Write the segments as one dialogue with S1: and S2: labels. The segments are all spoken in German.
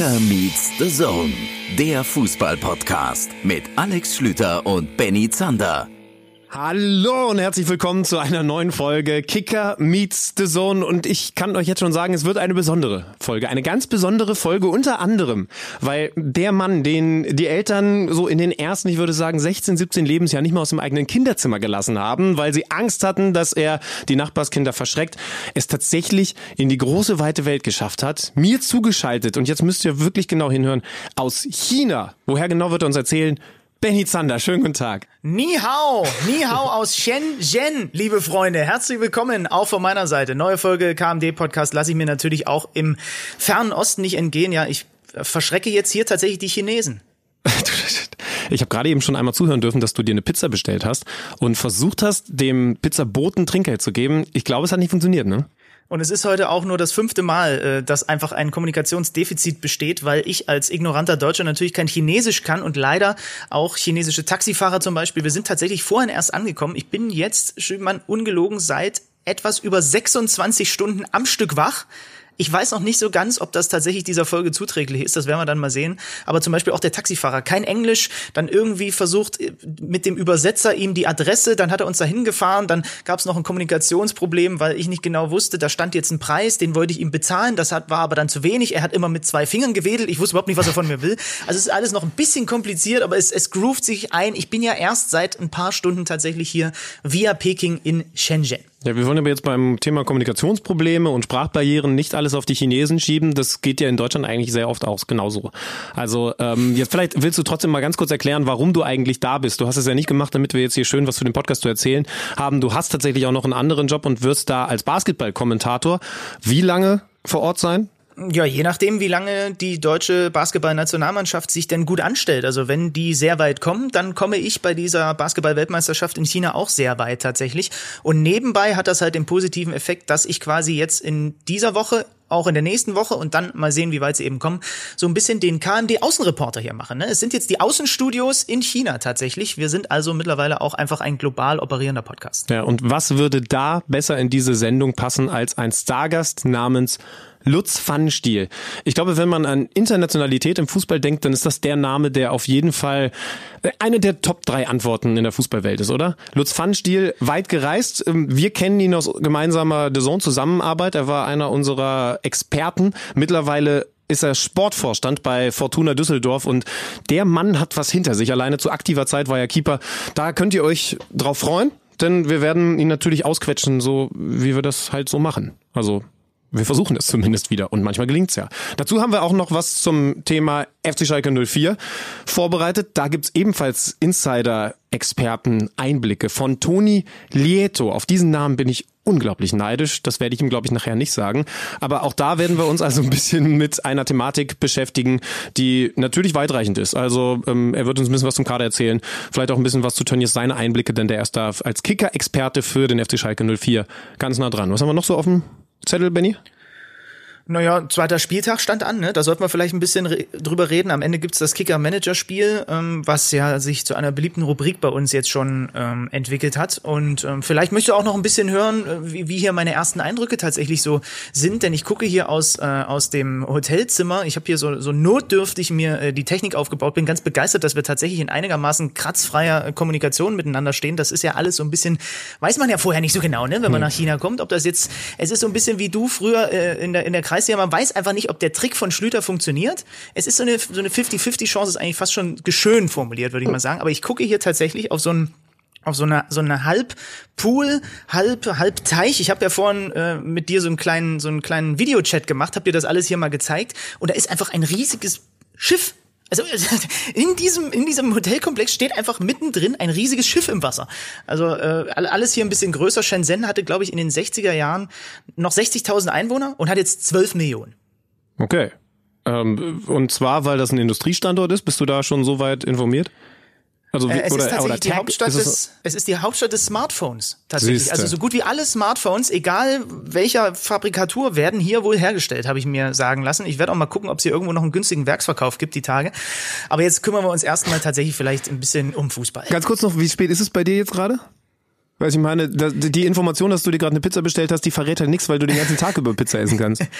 S1: Kicker meets the Zone, der Fußball-Podcast mit Alex Schlüter und Benny Zander.
S2: Hallo und herzlich willkommen zu einer neuen Folge Kicker meets the Zone und ich kann euch jetzt schon sagen, es wird eine besondere Folge, eine ganz besondere Folge unter anderem, weil der Mann, den die Eltern so in den ersten, ich würde sagen 16, 17 Lebensjahr nicht mal aus dem eigenen Kinderzimmer gelassen haben, weil sie Angst hatten, dass er die Nachbarskinder verschreckt, es tatsächlich in die große weite Welt geschafft hat, mir zugeschaltet und jetzt müsst ihr wirklich genau hinhören, aus China. Woher genau wird er uns erzählen? Benny Zander, schönen guten Tag.
S3: Ni hao, ni hao aus Shenzhen, liebe Freunde. Herzlich willkommen auch von meiner Seite. Neue Folge KMD Podcast lasse ich mir natürlich auch im fernen Osten nicht entgehen. Ja, ich verschrecke jetzt hier tatsächlich die Chinesen.
S2: Ich habe gerade eben schon einmal zuhören dürfen, dass du dir eine Pizza bestellt hast und versucht hast, dem Pizzaboten Trinkgeld zu geben. Ich glaube, es hat nicht funktioniert, ne?
S3: Und es ist heute auch nur das fünfte Mal, äh, dass einfach ein Kommunikationsdefizit besteht, weil ich als ignoranter Deutscher natürlich kein Chinesisch kann und leider auch chinesische Taxifahrer zum Beispiel. Wir sind tatsächlich vorhin erst angekommen. Ich bin jetzt, Schümann, ungelogen seit etwas über 26 Stunden am Stück wach. Ich weiß noch nicht so ganz, ob das tatsächlich dieser Folge zuträglich ist. Das werden wir dann mal sehen. Aber zum Beispiel auch der Taxifahrer, kein Englisch, dann irgendwie versucht äh, mit dem Übersetzer ihm die Adresse, dann hat er uns dahin gefahren, dann gab es noch ein Kommunikationsproblem, weil ich nicht genau wusste, da stand jetzt ein Preis, den wollte ich ihm bezahlen, das hat, war aber dann zu wenig. Er hat immer mit zwei Fingern gewedelt, ich wusste überhaupt nicht, was er von mir will. Also es ist alles noch ein bisschen kompliziert, aber es, es groovt sich ein. Ich bin ja erst seit ein paar Stunden tatsächlich hier via Peking in Shenzhen.
S2: Ja, wir wollen aber jetzt beim Thema Kommunikationsprobleme und Sprachbarrieren nicht alles auf die Chinesen schieben. Das geht ja in Deutschland eigentlich sehr oft auch genauso. Also ähm, jetzt vielleicht willst du trotzdem mal ganz kurz erklären, warum du eigentlich da bist. Du hast es ja nicht gemacht, damit wir jetzt hier schön was für den Podcast zu erzählen haben. Du hast tatsächlich auch noch einen anderen Job und wirst da als Basketballkommentator wie lange vor Ort sein?
S3: Ja, je nachdem, wie lange die deutsche Basketballnationalmannschaft sich denn gut anstellt. Also wenn die sehr weit kommen, dann komme ich bei dieser Basketball-Weltmeisterschaft in China auch sehr weit tatsächlich. Und nebenbei hat das halt den positiven Effekt, dass ich quasi jetzt in dieser Woche auch in der nächsten Woche und dann mal sehen, wie weit sie eben kommen, so ein bisschen den KMD-Außenreporter hier machen. Ne? Es sind jetzt die Außenstudios in China tatsächlich. Wir sind also mittlerweile auch einfach ein global operierender Podcast.
S2: Ja, und was würde da besser in diese Sendung passen als ein Stargast namens Lutz Pfannenstiel. Ich glaube, wenn man an Internationalität im Fußball denkt, dann ist das der Name, der auf jeden Fall äh, eine der Top drei Antworten in der Fußballwelt ist, oder? Lutz Pfannenstiel, weit gereist. Ähm, wir kennen ihn aus gemeinsamer The Zusammenarbeit. Er war einer unserer Experten. Mittlerweile ist er Sportvorstand bei Fortuna Düsseldorf und der Mann hat was hinter sich. Alleine zu aktiver Zeit war er Keeper. Da könnt ihr euch drauf freuen, denn wir werden ihn natürlich ausquetschen, so wie wir das halt so machen. Also wir versuchen es zumindest wieder und manchmal gelingt's ja. Dazu haben wir auch noch was zum Thema FC Schalke 04 vorbereitet. Da gibt's ebenfalls Insider-Experten Einblicke von Toni Lieto. Auf diesen Namen bin ich unglaublich neidisch. Das werde ich ihm, glaube ich, nachher nicht sagen. Aber auch da werden wir uns also ein bisschen mit einer Thematik beschäftigen, die natürlich weitreichend ist. Also ähm, er wird uns ein bisschen was zum Kader erzählen, vielleicht auch ein bisschen was zu Tönnies seine Einblicke, denn der ist da als Kicker-Experte für den FC Schalke 04 ganz nah dran. Was haben wir noch so offen? Zettel, Benny?
S3: Naja, zweiter Spieltag stand an, ne? Da sollten wir vielleicht ein bisschen re drüber reden. Am Ende gibt's das Kicker-Manager-Spiel, ähm, was ja sich zu einer beliebten Rubrik bei uns jetzt schon ähm, entwickelt hat. Und ähm, vielleicht möchtest du auch noch ein bisschen hören, äh, wie, wie hier meine ersten Eindrücke tatsächlich so sind. Denn ich gucke hier aus, äh, aus dem Hotelzimmer. Ich habe hier so, so notdürftig mir äh, die Technik aufgebaut. Bin ganz begeistert, dass wir tatsächlich in einigermaßen kratzfreier äh, Kommunikation miteinander stehen. Das ist ja alles so ein bisschen, weiß man ja vorher nicht so genau, ne? wenn man hm. nach China kommt. Ob das jetzt, es ist so ein bisschen wie du früher äh, in der, in der Kreis heißt ja, man weiß einfach nicht, ob der Trick von Schlüter funktioniert. Es ist so eine, so eine 50-50-Chance, ist eigentlich fast schon geschön formuliert, würde ich mal sagen. Aber ich gucke hier tatsächlich auf so ein auf so eine so eine halb Pool, halb halb Teich. Ich habe ja vorhin äh, mit dir so einen kleinen so einen kleinen Videochat gemacht, hab dir das alles hier mal gezeigt und da ist einfach ein riesiges Schiff also in diesem, in diesem Hotelkomplex steht einfach mittendrin ein riesiges Schiff im Wasser. Also äh, alles hier ein bisschen größer. Shenzhen hatte, glaube ich, in den 60er Jahren noch 60.000 Einwohner und hat jetzt 12 Millionen.
S2: Okay. Ähm, und zwar, weil das ein Industriestandort ist, bist du da schon so weit informiert?
S3: Also wie, äh, es oder, ist tatsächlich die Hauptstadt ist des, es ist die Hauptstadt des Smartphones tatsächlich. Siehste. Also so gut wie alle Smartphones, egal welcher Fabrikatur, werden hier wohl hergestellt, habe ich mir sagen lassen. Ich werde auch mal gucken, ob es hier irgendwo noch einen günstigen Werksverkauf gibt die Tage. Aber jetzt kümmern wir uns erstmal tatsächlich vielleicht ein bisschen um Fußball.
S2: Ganz kurz noch, wie spät ist es bei dir jetzt gerade? Weil ich meine, die Information, dass du dir gerade eine Pizza bestellt hast, die verrät halt nichts, weil du den ganzen Tag über Pizza essen kannst.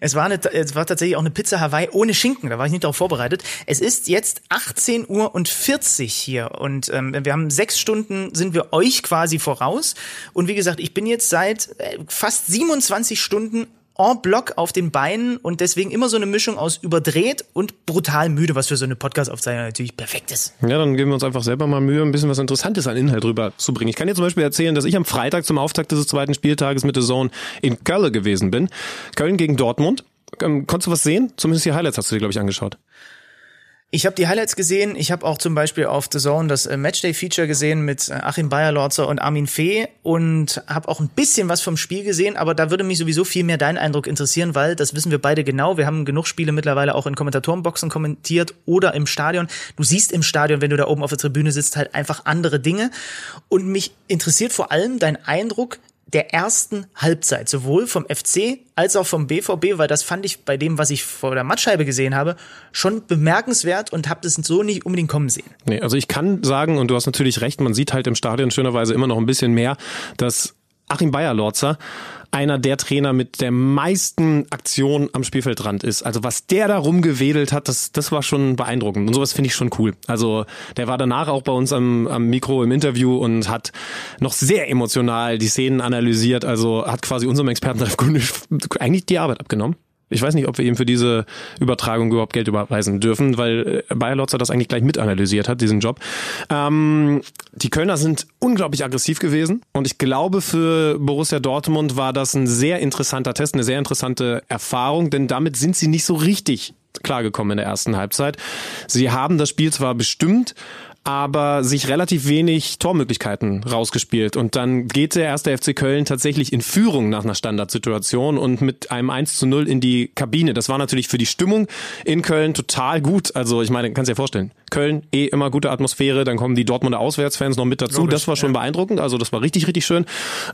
S3: Es war, eine, es war tatsächlich auch eine Pizza Hawaii ohne Schinken, da war ich nicht darauf vorbereitet. Es ist jetzt 18 Uhr und 40 hier und ähm, wir haben sechs Stunden, sind wir euch quasi voraus. Und wie gesagt, ich bin jetzt seit äh, fast 27 Stunden en bloc auf den Beinen und deswegen immer so eine Mischung aus überdreht und brutal müde, was für so eine Podcast-Aufzeichnung natürlich perfekt ist.
S2: Ja, dann geben wir uns einfach selber mal Mühe, ein bisschen was Interessantes an Inhalt rüber zu bringen. Ich kann dir zum Beispiel erzählen, dass ich am Freitag zum Auftakt des zweiten Spieltages mit der Zone in Köln gewesen bin. Köln gegen Dortmund. Ähm, konntest du was sehen? Zumindest die Highlights hast du dir, glaube ich, angeschaut.
S3: Ich habe die Highlights gesehen. Ich habe auch zum Beispiel auf The Zone das äh, Matchday-Feature gesehen mit äh, Achim Bayerlorzer und Armin Fee und habe auch ein bisschen was vom Spiel gesehen, aber da würde mich sowieso viel mehr dein Eindruck interessieren, weil das wissen wir beide genau. Wir haben genug Spiele mittlerweile auch in Kommentatorenboxen kommentiert oder im Stadion. Du siehst im Stadion, wenn du da oben auf der Tribüne sitzt, halt einfach andere Dinge. Und mich interessiert vor allem dein Eindruck, der ersten Halbzeit, sowohl vom FC als auch vom BVB, weil das fand ich bei dem, was ich vor der Matscheibe gesehen habe, schon bemerkenswert und habe das so nicht unbedingt kommen sehen.
S2: Nee, also ich kann sagen, und du hast natürlich recht, man sieht halt im Stadion schönerweise immer noch ein bisschen mehr, dass Achim Bayer-Lorzer einer der Trainer mit der meisten Aktionen am Spielfeldrand ist. Also was der da rumgewedelt hat, das, das war schon beeindruckend. Und sowas finde ich schon cool. Also der war danach auch bei uns am, am Mikro im Interview und hat noch sehr emotional die Szenen analysiert. Also hat quasi unserem Experten eigentlich die Arbeit abgenommen. Ich weiß nicht, ob wir ihm für diese Übertragung überhaupt Geld überweisen dürfen, weil äh, Bayer Lotzer das eigentlich gleich mitanalysiert hat, diesen Job. Ähm, die Kölner sind unglaublich aggressiv gewesen und ich glaube, für Borussia Dortmund war das ein sehr interessanter Test, eine sehr interessante Erfahrung, denn damit sind sie nicht so richtig klargekommen in der ersten Halbzeit. Sie haben das Spiel zwar bestimmt, aber sich relativ wenig Tormöglichkeiten rausgespielt. Und dann geht der erste FC Köln tatsächlich in Führung nach einer Standardsituation und mit einem 1 zu 0 in die Kabine. Das war natürlich für die Stimmung in Köln total gut. Also ich meine, kannst dir vorstellen, Köln eh immer gute Atmosphäre, dann kommen die Dortmunder Auswärtsfans noch mit dazu. Logisch, das war schon ja. beeindruckend, also das war richtig, richtig schön.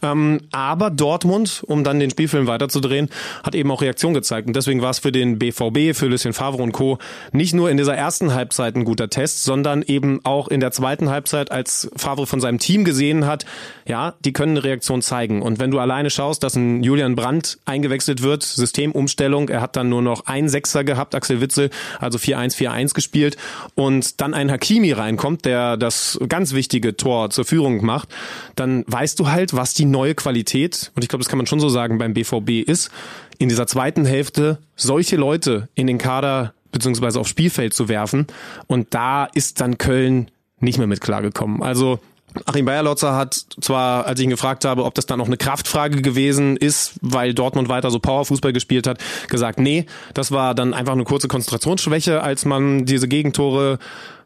S2: Ähm, aber Dortmund, um dann den Spielfilm weiterzudrehen, hat eben auch Reaktion gezeigt. Und deswegen war es für den BVB, für Lucien Favre und Co. nicht nur in dieser ersten Halbzeit ein guter Test, sondern eben auch in der zweiten Halbzeit, als Favre von seinem Team gesehen hat, ja, die können eine Reaktion zeigen. Und wenn du alleine schaust, dass ein Julian Brandt eingewechselt wird, Systemumstellung, er hat dann nur noch einen Sechser gehabt, Axel Witzel, also 4-1-4-1 gespielt und dann ein Hakimi reinkommt, der das ganz wichtige Tor zur Führung macht, dann weißt du halt, was die neue Qualität, und ich glaube, das kann man schon so sagen, beim BVB ist, in dieser zweiten Hälfte solche Leute in den Kader beziehungsweise aufs Spielfeld zu werfen. Und da ist dann Köln nicht mehr mit klargekommen. Also Achim Bayerlotzer hat zwar, als ich ihn gefragt habe, ob das dann noch eine Kraftfrage gewesen ist, weil Dortmund weiter so Powerfußball gespielt hat, gesagt, nee, das war dann einfach eine kurze Konzentrationsschwäche, als man diese Gegentore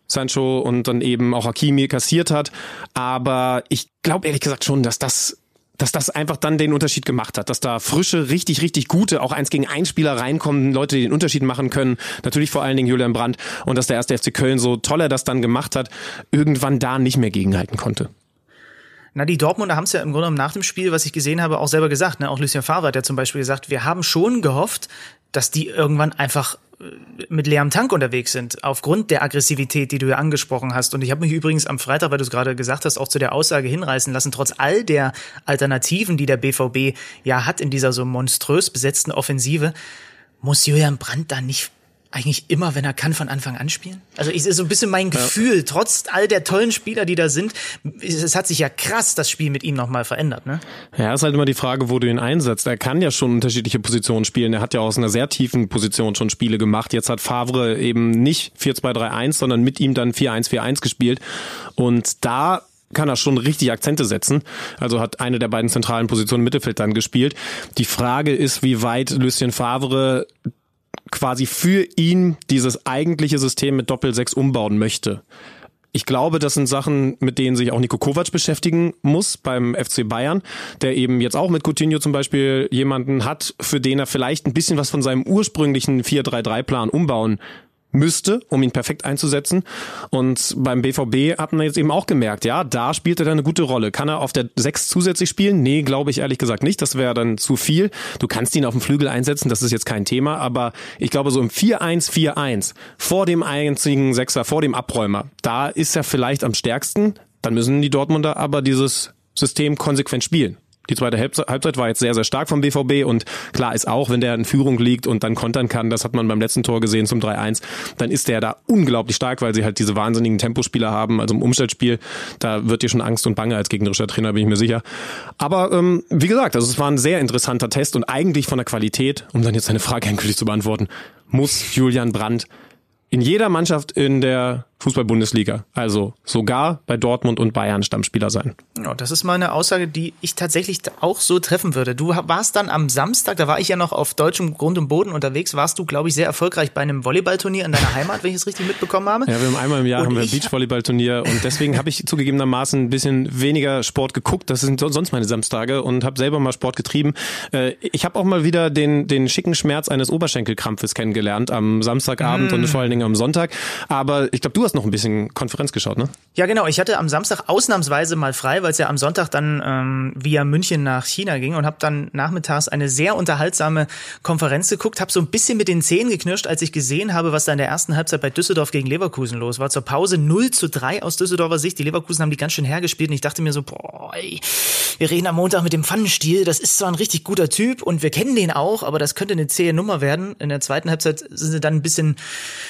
S2: Sancho und dann eben auch Hakimi kassiert hat. Aber ich glaube ehrlich gesagt schon, dass das dass das einfach dann den Unterschied gemacht hat, dass da frische, richtig, richtig gute, auch eins gegen ein Spieler reinkommen, Leute, die den Unterschied machen können. Natürlich vor allen Dingen Julian Brandt und dass der erste FC Köln, so toll er das dann gemacht hat, irgendwann da nicht mehr gegenhalten konnte.
S3: Na, die Dortmunder haben es ja im Grunde genommen nach dem Spiel, was ich gesehen habe, auch selber gesagt. Ne? Auch Lucien Favre hat ja zum Beispiel gesagt, wir haben schon gehofft, dass die irgendwann einfach mit leerem Tank unterwegs sind, aufgrund der Aggressivität, die du ja angesprochen hast. Und ich habe mich übrigens am Freitag, weil du es gerade gesagt hast, auch zu der Aussage hinreißen lassen, trotz all der Alternativen, die der BVB ja hat in dieser so monströs besetzten Offensive, muss Julian Brandt da nicht eigentlich immer, wenn er kann, von Anfang an spielen? Also ich ist so ein bisschen mein Gefühl, ja. trotz all der tollen Spieler, die da sind, es hat sich ja krass das Spiel mit ihm nochmal verändert, ne?
S2: Ja, ist halt immer die Frage, wo du ihn einsetzt. Er kann ja schon unterschiedliche Positionen spielen. Er hat ja aus einer sehr tiefen Position schon Spiele gemacht. Jetzt hat Favre eben nicht 4-2-3-1, sondern mit ihm dann 4-1-4-1 gespielt. Und da kann er schon richtig Akzente setzen. Also hat eine der beiden zentralen Positionen im Mittelfeld dann gespielt. Die Frage ist, wie weit Lucien Favre quasi für ihn dieses eigentliche System mit Doppel-6 umbauen möchte. Ich glaube, das sind Sachen, mit denen sich auch Nico Kovac beschäftigen muss beim FC Bayern, der eben jetzt auch mit Coutinho zum Beispiel jemanden hat, für den er vielleicht ein bisschen was von seinem ursprünglichen 4-3-3-Plan umbauen müsste, um ihn perfekt einzusetzen. Und beim BVB hat man jetzt eben auch gemerkt, ja, da spielt er dann eine gute Rolle. Kann er auf der 6 zusätzlich spielen? Nee, glaube ich ehrlich gesagt nicht. Das wäre dann zu viel. Du kannst ihn auf dem Flügel einsetzen, das ist jetzt kein Thema. Aber ich glaube, so im 4-1-4-1, vor dem einzigen Sechser, vor dem Abräumer, da ist er vielleicht am stärksten. Dann müssen die Dortmunder aber dieses System konsequent spielen. Die zweite Halbzeit war jetzt sehr, sehr stark vom BVB und klar ist auch, wenn der in Führung liegt und dann kontern kann, das hat man beim letzten Tor gesehen zum 3-1, dann ist der da unglaublich stark, weil sie halt diese wahnsinnigen Tempospieler haben, also im Umstellspiel, da wird dir schon Angst und Bange als gegnerischer Trainer, bin ich mir sicher. Aber ähm, wie gesagt, also es war ein sehr interessanter Test und eigentlich von der Qualität, um dann jetzt deine Frage endgültig zu beantworten, muss Julian Brandt in jeder Mannschaft in der Fußball-Bundesliga. Also sogar bei Dortmund und Bayern Stammspieler sein.
S3: Ja, das ist mal eine Aussage, die ich tatsächlich auch so treffen würde. Du warst dann am Samstag, da war ich ja noch auf deutschem Grund und Boden unterwegs, warst du, glaube ich, sehr erfolgreich bei einem Volleyballturnier in deiner Heimat, wenn ich es richtig mitbekommen habe.
S2: Ja, wir haben einmal im Jahr haben wir ein Beachvolleyballturnier und deswegen habe ich zugegebenermaßen ein bisschen weniger Sport geguckt. Das sind sonst meine Samstage und habe selber mal Sport getrieben. Äh, ich habe auch mal wieder den, den schicken Schmerz eines Oberschenkelkrampfes kennengelernt am Samstagabend mm. und vor allen Dingen am Sonntag. Aber ich glaube, du hast noch ein bisschen Konferenz geschaut, ne?
S3: Ja, genau. Ich hatte am Samstag ausnahmsweise mal frei, weil es ja am Sonntag dann ähm, via München nach China ging und habe dann nachmittags eine sehr unterhaltsame Konferenz geguckt, habe so ein bisschen mit den Zähnen geknirscht, als ich gesehen habe, was da in der ersten Halbzeit bei Düsseldorf gegen Leverkusen los war. Zur Pause 0 zu 3 aus Düsseldorfer Sicht. Die Leverkusen haben die ganz schön hergespielt und ich dachte mir so, boah, ey, wir reden am Montag mit dem Pfannenstiel. Das ist zwar ein richtig guter Typ und wir kennen den auch, aber das könnte eine zähe Nummer werden. In der zweiten Halbzeit sind sie dann ein bisschen,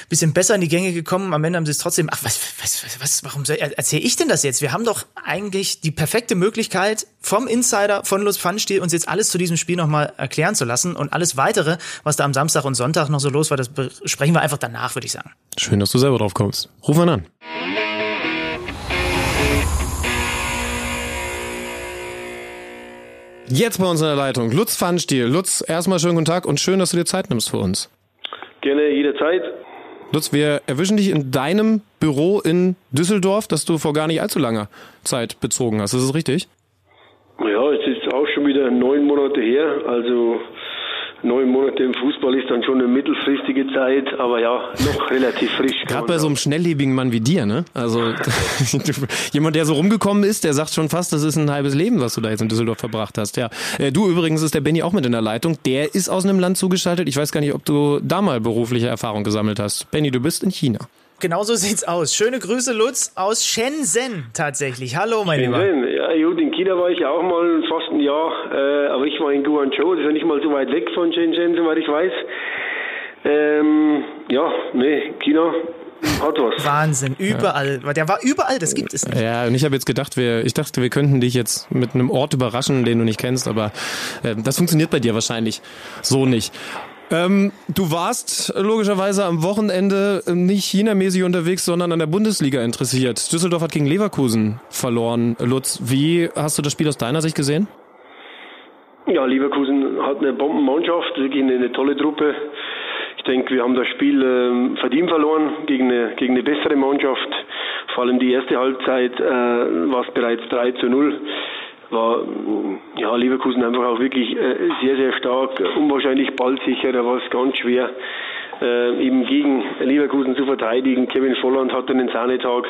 S3: bisschen besser in die Gänge gekommen. Am Ende haben sie es trotzdem, ach, was, was, was warum erzähle ich denn das jetzt? Wir haben doch eigentlich die perfekte Möglichkeit, vom Insider von Lutz Pfannenstiel uns jetzt alles zu diesem Spiel nochmal erklären zu lassen. Und alles weitere, was da am Samstag und Sonntag noch so los war, das sprechen wir einfach danach, würde ich sagen.
S2: Schön, dass du selber drauf kommst. Ruf ihn an. Jetzt bei uns in der Leitung Lutz Pfannenstiel. Lutz, erstmal schönen guten Tag und schön, dass du dir Zeit nimmst für uns.
S4: Gerne jederzeit.
S2: Lutz, wir erwischen dich in deinem Büro in Düsseldorf, das du vor gar nicht allzu langer Zeit bezogen hast. Ist das richtig?
S4: Ja, es ist auch schon wieder neun Monate her. Also neun Monate im Fußball ist dann schon eine mittelfristige Zeit, aber ja, noch relativ frisch.
S2: Gerade bei so einem schnelllebigen Mann wie dir, ne? Also jemand, der so rumgekommen ist, der sagt schon fast, das ist ein halbes Leben, was du da jetzt in Düsseldorf verbracht hast. Ja, äh, du übrigens ist der Benny auch mit in der Leitung. Der ist aus einem Land zugeschaltet. Ich weiß gar nicht, ob du da mal berufliche Erfahrung gesammelt hast. Benny, du bist in China.
S3: Genau so sieht's aus. Schöne Grüße, Lutz, aus Shenzhen tatsächlich. Hallo, mein
S4: Shenzhen.
S3: Lieber.
S4: Ja, gut, China war ich ja auch mal fast ein Jahr, äh, aber ich war in Guangzhou, das ist ja nicht mal so weit weg von Shenzhen, soweit ich weiß. Ähm, ja, nee, China hat was.
S3: Wahnsinn, überall. Ja. Der war überall, das gibt es nicht.
S2: Ja, und ich habe jetzt gedacht, wir, ich dachte, wir könnten dich jetzt mit einem Ort überraschen, den du nicht kennst, aber äh, das funktioniert bei dir wahrscheinlich so nicht. Ähm, du warst logischerweise am Wochenende nicht chinamäßig unterwegs, sondern an der Bundesliga interessiert. Düsseldorf hat gegen Leverkusen verloren. Lutz, wie hast du das Spiel aus deiner Sicht gesehen?
S4: Ja, Leverkusen hat eine Bombenmannschaft, wirklich eine, eine tolle Truppe. Ich denke, wir haben das Spiel äh, verdient verloren gegen eine, gegen eine bessere Mannschaft. Vor allem die erste Halbzeit äh, war es bereits 3 zu 0 war ja, Leverkusen einfach auch wirklich äh, sehr, sehr stark, unwahrscheinlich ballsicher, da war es ganz schwer, äh, eben gegen Leverkusen zu verteidigen. Kevin Volland hatte einen Sahnetag.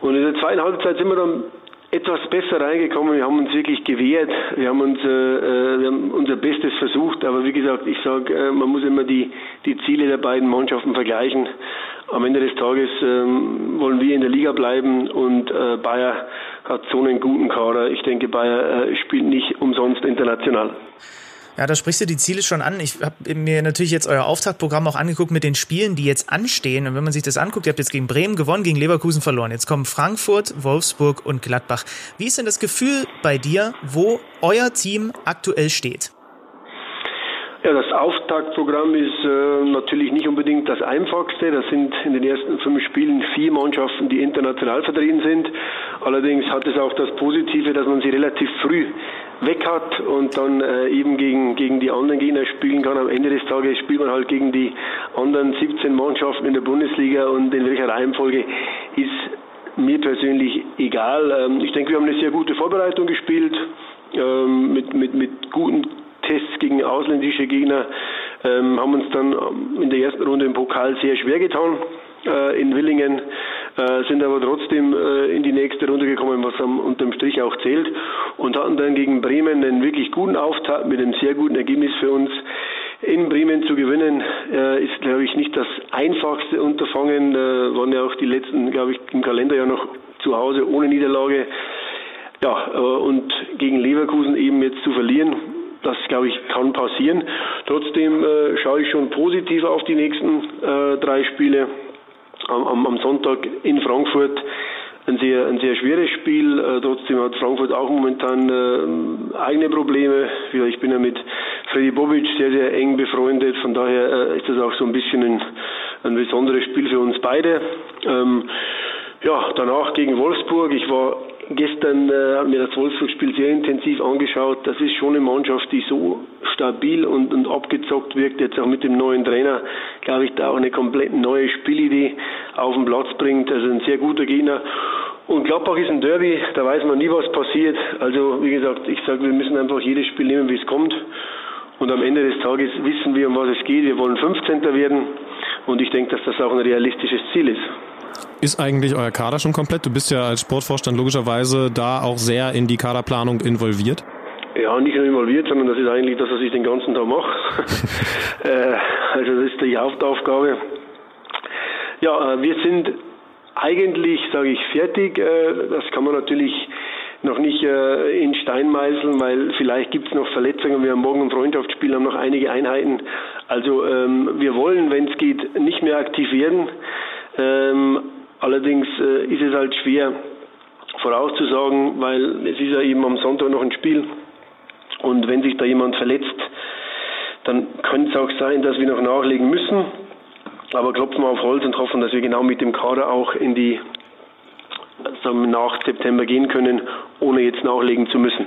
S4: Und in der zweiten Halbzeit sind wir dann etwas besser reingekommen. Wir haben uns wirklich gewehrt. Wir haben, uns, äh, äh wir haben unser Bestes versucht. Aber wie gesagt, ich sage, äh, man muss immer die, die Ziele der beiden Mannschaften vergleichen. Am Ende des Tages ähm, wollen wir in der Liga bleiben und äh, Bayer hat so einen guten Kader. Ich denke, Bayer äh, spielt nicht umsonst international.
S3: Ja, da sprichst du die Ziele schon an. Ich habe mir natürlich jetzt euer Auftaktprogramm auch angeguckt mit den Spielen, die jetzt anstehen. Und wenn man sich das anguckt, ihr habt jetzt gegen Bremen gewonnen, gegen Leverkusen verloren. Jetzt kommen Frankfurt, Wolfsburg und Gladbach. Wie ist denn das Gefühl bei dir, wo euer Team aktuell steht?
S4: Ja, das Auftaktprogramm ist äh, natürlich nicht unbedingt das einfachste. Das sind in den ersten fünf Spielen vier Mannschaften, die international vertreten sind. Allerdings hat es auch das Positive, dass man sie relativ früh weg hat und dann äh, eben gegen, gegen die anderen Gegner spielen kann. Am Ende des Tages spielt man halt gegen die anderen 17 Mannschaften in der Bundesliga und in welcher Reihenfolge ist mir persönlich egal. Ähm, ich denke, wir haben eine sehr gute Vorbereitung gespielt ähm, mit, mit, mit guten Tests gegen ausländische Gegner, ähm, haben uns dann in der ersten Runde im Pokal sehr schwer getan äh, in Willingen, äh, sind aber trotzdem äh, in die nächste Runde gekommen, was am, unterm Strich auch zählt und hatten dann gegen Bremen einen wirklich guten Auftakt mit einem sehr guten Ergebnis für uns. In Bremen zu gewinnen äh, ist, glaube ich, nicht das einfachste Unterfangen. Waren ja auch die letzten, glaube ich, im Kalender ja noch zu Hause ohne Niederlage. ja, und gegen Leverkusen eben jetzt zu verlieren, das glaube ich kann passieren. Trotzdem schaue ich schon positiv auf die nächsten drei Spiele. Am, am, Sonntag in Frankfurt ein sehr, ein sehr schweres Spiel. Äh, trotzdem hat Frankfurt auch momentan äh, eigene Probleme. Ja, ich bin ja mit Freddy Bobic sehr, sehr eng befreundet. Von daher äh, ist das auch so ein bisschen ein, ein besonderes Spiel für uns beide. Ähm, ja, danach gegen Wolfsburg. Ich war gestern äh, mir das Wolfsburg-Spiel sehr intensiv angeschaut. Das ist schon eine Mannschaft, die so stabil und, und abgezockt wirkt. Jetzt auch mit dem neuen Trainer, glaube ich, da auch eine komplett neue Spielidee auf den Platz bringt. Also ein sehr guter Gegner. Und Gladbach ist ein Derby, da weiß man nie, was passiert. Also wie gesagt, ich sage, wir müssen einfach jedes Spiel nehmen, wie es kommt. Und am Ende des Tages wissen wir, um was es geht. Wir wollen 15. werden. Und ich denke, dass das auch ein realistisches Ziel ist.
S2: Ist eigentlich euer Kader schon komplett? Du bist ja als Sportvorstand logischerweise da auch sehr in die Kaderplanung involviert.
S4: Ja, nicht nur involviert, sondern das ist eigentlich das, was ich den ganzen Tag mache. Äh, also das ist die Hauptaufgabe. Ja, äh, wir sind eigentlich, sage ich, fertig. Äh, das kann man natürlich noch nicht in Stein meißeln, weil vielleicht gibt es noch Verletzungen. Wir haben morgen ein Freundschaftsspiel, haben noch einige Einheiten. Also ähm, wir wollen, wenn es geht, nicht mehr aktiv werden. Allerdings äh, ist es halt schwer vorauszusagen, weil es ist ja eben am Sonntag noch ein Spiel und wenn sich da jemand verletzt, dann könnte es auch sein, dass wir noch nachlegen müssen. Aber klopfen wir auf Holz und hoffen, dass wir genau mit dem Kader auch in die sagen nach September gehen können, ohne jetzt nachlegen zu müssen.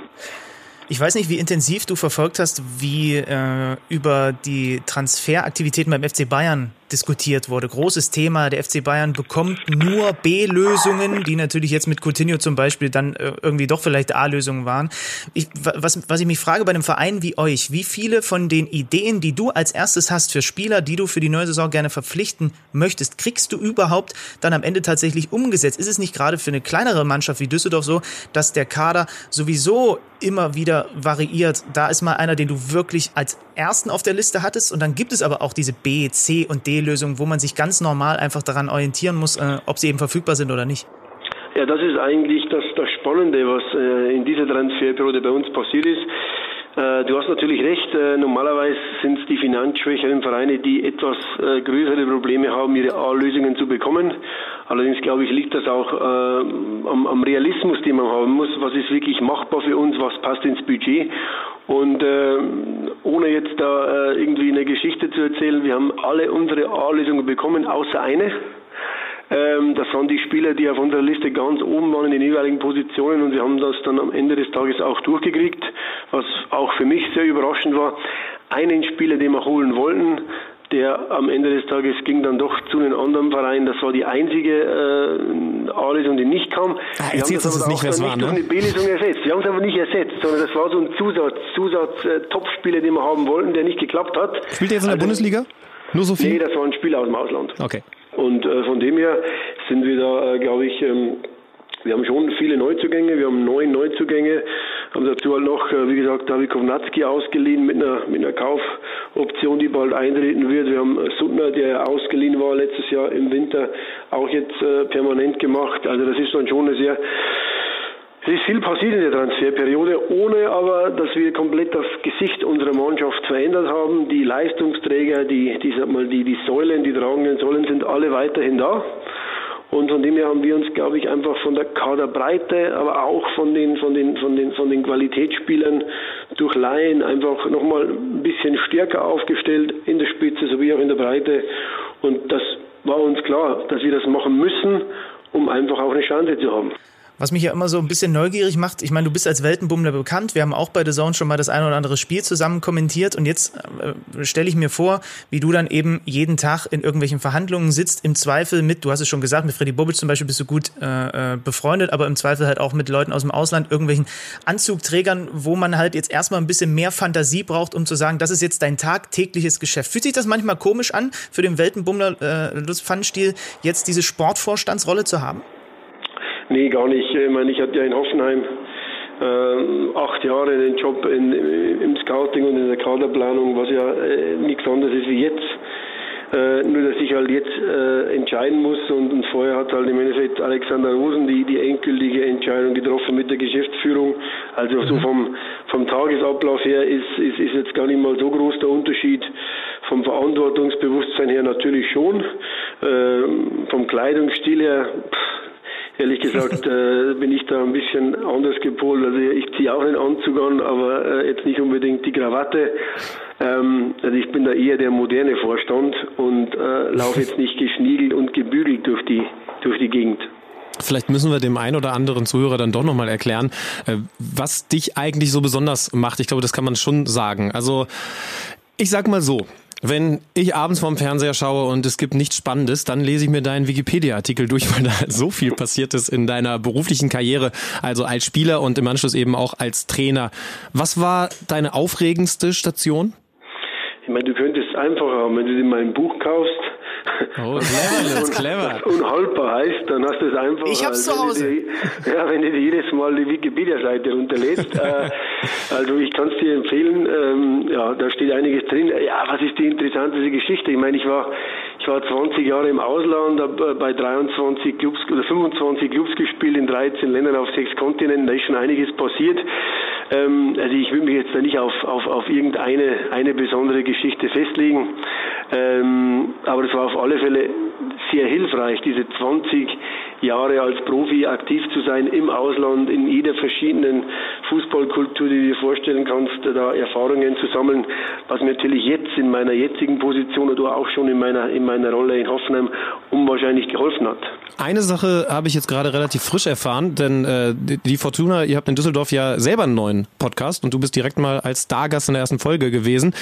S3: Ich weiß nicht, wie intensiv du verfolgt hast, wie äh, über die Transferaktivitäten beim FC Bayern diskutiert wurde. Großes Thema. Der FC Bayern bekommt nur B-Lösungen, die natürlich jetzt mit Coutinho zum Beispiel dann äh, irgendwie doch vielleicht A-Lösungen waren. Ich, was, was ich mich frage bei einem Verein wie euch, wie viele von den Ideen, die du als erstes hast für Spieler, die du für die neue Saison gerne verpflichten möchtest, kriegst du überhaupt dann am Ende tatsächlich umgesetzt? Ist es nicht gerade für eine kleinere Mannschaft wie Düsseldorf so, dass der Kader sowieso immer wieder variiert? Da ist mal einer, den du wirklich als ersten auf der Liste hattest und dann gibt es aber auch diese B, C und D lösungen wo man sich ganz normal einfach daran orientieren muss, äh, ob sie eben verfügbar sind oder nicht.
S4: Ja, das ist eigentlich das, das Spannende, was äh, in dieser Transferperiode bei uns passiert ist. Äh, du hast natürlich recht, äh, normalerweise sind es die finanzschwächeren Vereine, die etwas äh, größere Probleme haben, ihre A-Lösungen zu bekommen. Allerdings glaube ich, liegt das auch am Realismus, den man haben muss. Was ist wirklich machbar für uns? Was passt ins Budget? Und äh, ohne jetzt da äh, irgendwie eine Geschichte zu erzählen, wir haben alle unsere A-Lösungen bekommen, außer eine. Ähm, das waren die Spieler, die auf unserer Liste ganz oben waren in den jeweiligen Positionen und wir haben das dann am Ende des Tages auch durchgekriegt, was auch für mich sehr überraschend war. Einen Spieler, den wir holen wollten, der am Ende des Tages ging dann doch zu einem anderen Verein. Das war die einzige äh, A-Lesung, die nicht kam.
S2: Ah, wir haben das aber nicht,
S4: auch
S2: war,
S4: nicht ne? durch eine B-Lesung ersetzt. Wir haben es aber nicht ersetzt, sondern das war so ein Zusatz, Zusatz äh, Topspieler, den wir haben wollten, der nicht geklappt hat.
S2: Spielt er jetzt in der also, Bundesliga? Nur so viel?
S4: Nee, das war ein Spieler aus dem Ausland.
S2: Okay.
S4: Und äh, von dem her sind wir da, äh, glaube ich, ähm, wir haben schon viele Neuzugänge, wir haben neun Neuzugänge, haben dazu halt noch, äh, wie gesagt, David Kovnatski ausgeliehen mit einer, mit einer Kaufoption, die bald eintreten wird. Wir haben Suttner, der ausgeliehen war letztes Jahr im Winter, auch jetzt äh, permanent gemacht. Also das ist dann schon eine sehr es ist viel passiert in der Transferperiode, ohne aber, dass wir komplett das Gesicht unserer Mannschaft verändert haben. Die Leistungsträger, die, die, sag mal, die, die Säulen, die tragenden Säulen sind alle weiterhin da. Und von dem her haben wir uns, glaube ich, einfach von der Kaderbreite, aber auch von den, von den, von den, von den Qualitätsspielern durch Laien einfach nochmal ein bisschen stärker aufgestellt in der Spitze sowie auch in der Breite. Und das war uns klar, dass wir das machen müssen, um einfach auch eine Chance zu haben.
S3: Was mich ja immer so ein bisschen neugierig macht, ich meine, du bist als Weltenbummler bekannt, wir haben auch bei The Zone schon mal das ein oder andere Spiel zusammen kommentiert und jetzt äh, stelle ich mir vor, wie du dann eben jeden Tag in irgendwelchen Verhandlungen sitzt, im Zweifel mit, du hast es schon gesagt, mit Freddy Bobic zum Beispiel bist du gut äh, äh, befreundet, aber im Zweifel halt auch mit Leuten aus dem Ausland, irgendwelchen Anzugträgern, wo man halt jetzt erstmal ein bisschen mehr Fantasie braucht, um zu sagen, das ist jetzt dein tagtägliches Geschäft. Fühlt sich das manchmal komisch an, für den Weltenbummler äh, Lutz Pfannenstiel jetzt diese Sportvorstandsrolle zu haben?
S4: Nee, gar nicht. Ich meine, ich hatte ja in Hoffenheim äh, acht Jahre den Job in, im Scouting und in der Kaderplanung, was ja äh, nichts anderes ist wie jetzt. Äh, nur, dass ich halt jetzt äh, entscheiden muss und, und, vorher hat halt im Endeffekt Alexander Rosen die, die endgültige Entscheidung getroffen mit der Geschäftsführung. Also mhm. so vom, vom Tagesablauf her ist, ist, ist jetzt gar nicht mal so groß der Unterschied. Vom Verantwortungsbewusstsein her natürlich schon. Äh, vom Kleidungsstil her, pff, ehrlich gesagt, äh, bin ich da ein bisschen anders gepolt. Also ich ziehe auch einen Anzug an, aber äh, jetzt nicht unbedingt die Krawatte. Ähm, also ich bin da eher der moderne Vorstand und äh, laufe jetzt nicht geschniegelt und gebügelt durch die, durch die Gegend.
S2: Vielleicht müssen wir dem einen oder anderen Zuhörer dann doch nochmal erklären, äh, was dich eigentlich so besonders macht. Ich glaube, das kann man schon sagen. Also, ich sag mal so. Wenn ich abends vorm Fernseher schaue und es gibt nichts Spannendes, dann lese ich mir deinen Wikipedia-Artikel durch, weil da so viel passiert ist in deiner beruflichen Karriere, also als Spieler und im Anschluss eben auch als Trainer. Was war deine aufregendste Station?
S4: Ich meine, du könntest einfacher wenn du dir mein Buch kaufst.
S2: Oh, clever, das clever.
S4: unhaltbar heißt, dann hast du es einfach.
S3: Ich hab's zu Hause.
S4: Dir, ja, wenn du dir jedes Mal die Wikipedia-Seite runterlädst. äh, also ich kann es dir empfehlen. Ähm, ja, da steht einiges drin. Ja, was ist die interessanteste Geschichte? Ich meine, ich war, ich war 20 Jahre im Ausland, habe äh, bei 23 Clubs oder 25 Clubs gespielt in 13 Ländern auf sechs Kontinenten. Da ist schon einiges passiert. Ähm, also ich will mich jetzt da nicht auf, auf, auf irgendeine eine besondere Geschichte festlegen. Ähm, aber es war auf alle Fälle sehr hilfreich, diese 20 Jahre als Profi aktiv zu sein im Ausland, in jeder verschiedenen Fußballkultur, die du dir vorstellen kannst, da Erfahrungen zu sammeln, was mir natürlich jetzt in meiner jetzigen Position oder auch schon in meiner, in meiner Rolle in Hoffenheim unwahrscheinlich geholfen hat.
S2: Eine Sache habe ich jetzt gerade relativ frisch erfahren, denn äh, die Fortuna, ihr habt in Düsseldorf ja selber einen neuen Podcast und du bist direkt mal als Stargast in der ersten Folge gewesen.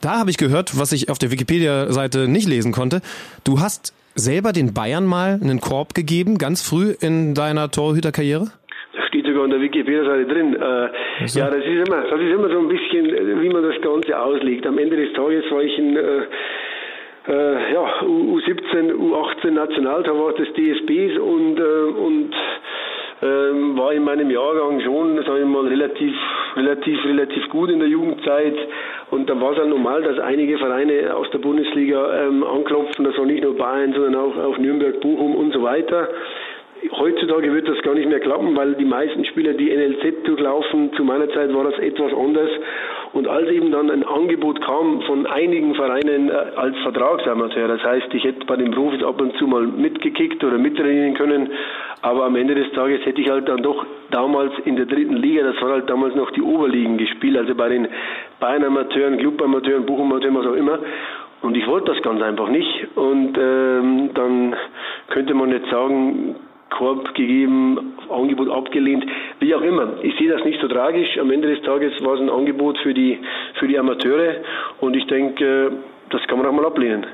S2: Da habe ich gehört, was ich auf der Wikipedia-Seite nicht lesen konnte. Du hast selber den Bayern mal einen Korb gegeben, ganz früh in deiner Torhüterkarriere?
S4: Das steht sogar in der Wikipedia-Seite drin. Äh, also. Ja, das ist immer, das ist immer so ein bisschen, wie man das Ganze auslegt. Am Ende des Tages war ich ein äh, äh, ja, U17, U18 Nationaltorwart des DFBs und, äh, und ähm, war in meinem Jahrgang schon, sage ich mal, relativ, relativ, relativ gut in der Jugendzeit. Und dann war es halt normal, dass einige Vereine aus der Bundesliga ähm, anklopfen. Das war nicht nur Bayern, sondern auch, auch Nürnberg, Bochum und so weiter. Heutzutage wird das gar nicht mehr klappen, weil die meisten Spieler die NLZ durchlaufen. Zu meiner Zeit war das etwas anders. Und als eben dann ein Angebot kam von einigen Vereinen äh, als Vertragsamateur, das heißt, ich hätte bei den Profis ab und zu mal mitgekickt oder mittrainieren können, aber am Ende des Tages hätte ich halt dann doch damals in der dritten Liga, das war halt damals noch die Oberligen gespielt, also bei den Bayern-Amateuren, Club-Amateuren, Buch-Amateuren, was auch immer. Und ich wollte das ganz einfach nicht. Und ähm, dann könnte man jetzt sagen, Korb gegeben, Angebot abgelehnt, wie auch immer. Ich sehe das nicht so tragisch. Am Ende des Tages war es ein Angebot für die, für die Amateure und ich denke, das kann man auch mal ablehnen.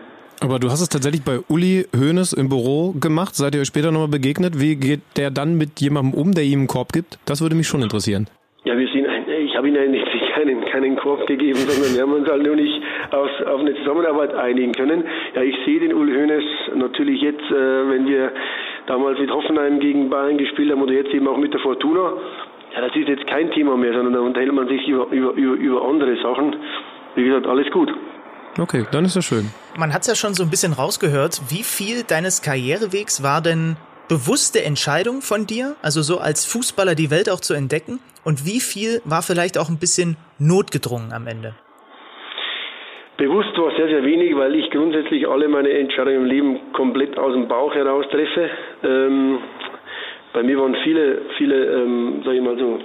S2: Aber du hast es tatsächlich bei Uli Hoeneß im Büro gemacht. Seid ihr euch später nochmal begegnet? Wie geht der dann mit jemandem um, der ihm einen Korb gibt? Das würde mich schon interessieren.
S4: Ja, wir sind, ich habe ihm eigentlich keinen, keinen Korb gegeben, sondern wir haben uns halt nur nicht auf, auf eine Zusammenarbeit einigen können. Ja, ich sehe den Uli Hoeneß natürlich jetzt, äh, wenn wir damals mit Hoffenheim gegen Bayern gespielt haben oder jetzt eben auch mit der Fortuna. Ja, das ist jetzt kein Thema mehr, sondern da unterhält man sich über, über, über, über andere Sachen. Wie gesagt, alles gut.
S2: Okay, dann ist das schön.
S3: Man hat es ja schon so ein bisschen rausgehört. Wie viel deines Karrierewegs war denn bewusste Entscheidung von dir, also so als Fußballer die Welt auch zu entdecken? Und wie viel war vielleicht auch ein bisschen notgedrungen am Ende?
S4: Bewusst war sehr, sehr wenig, weil ich grundsätzlich alle meine Entscheidungen im Leben komplett aus dem Bauch heraus treffe. Ähm, bei mir waren viele, viele, ähm, sag ich mal so,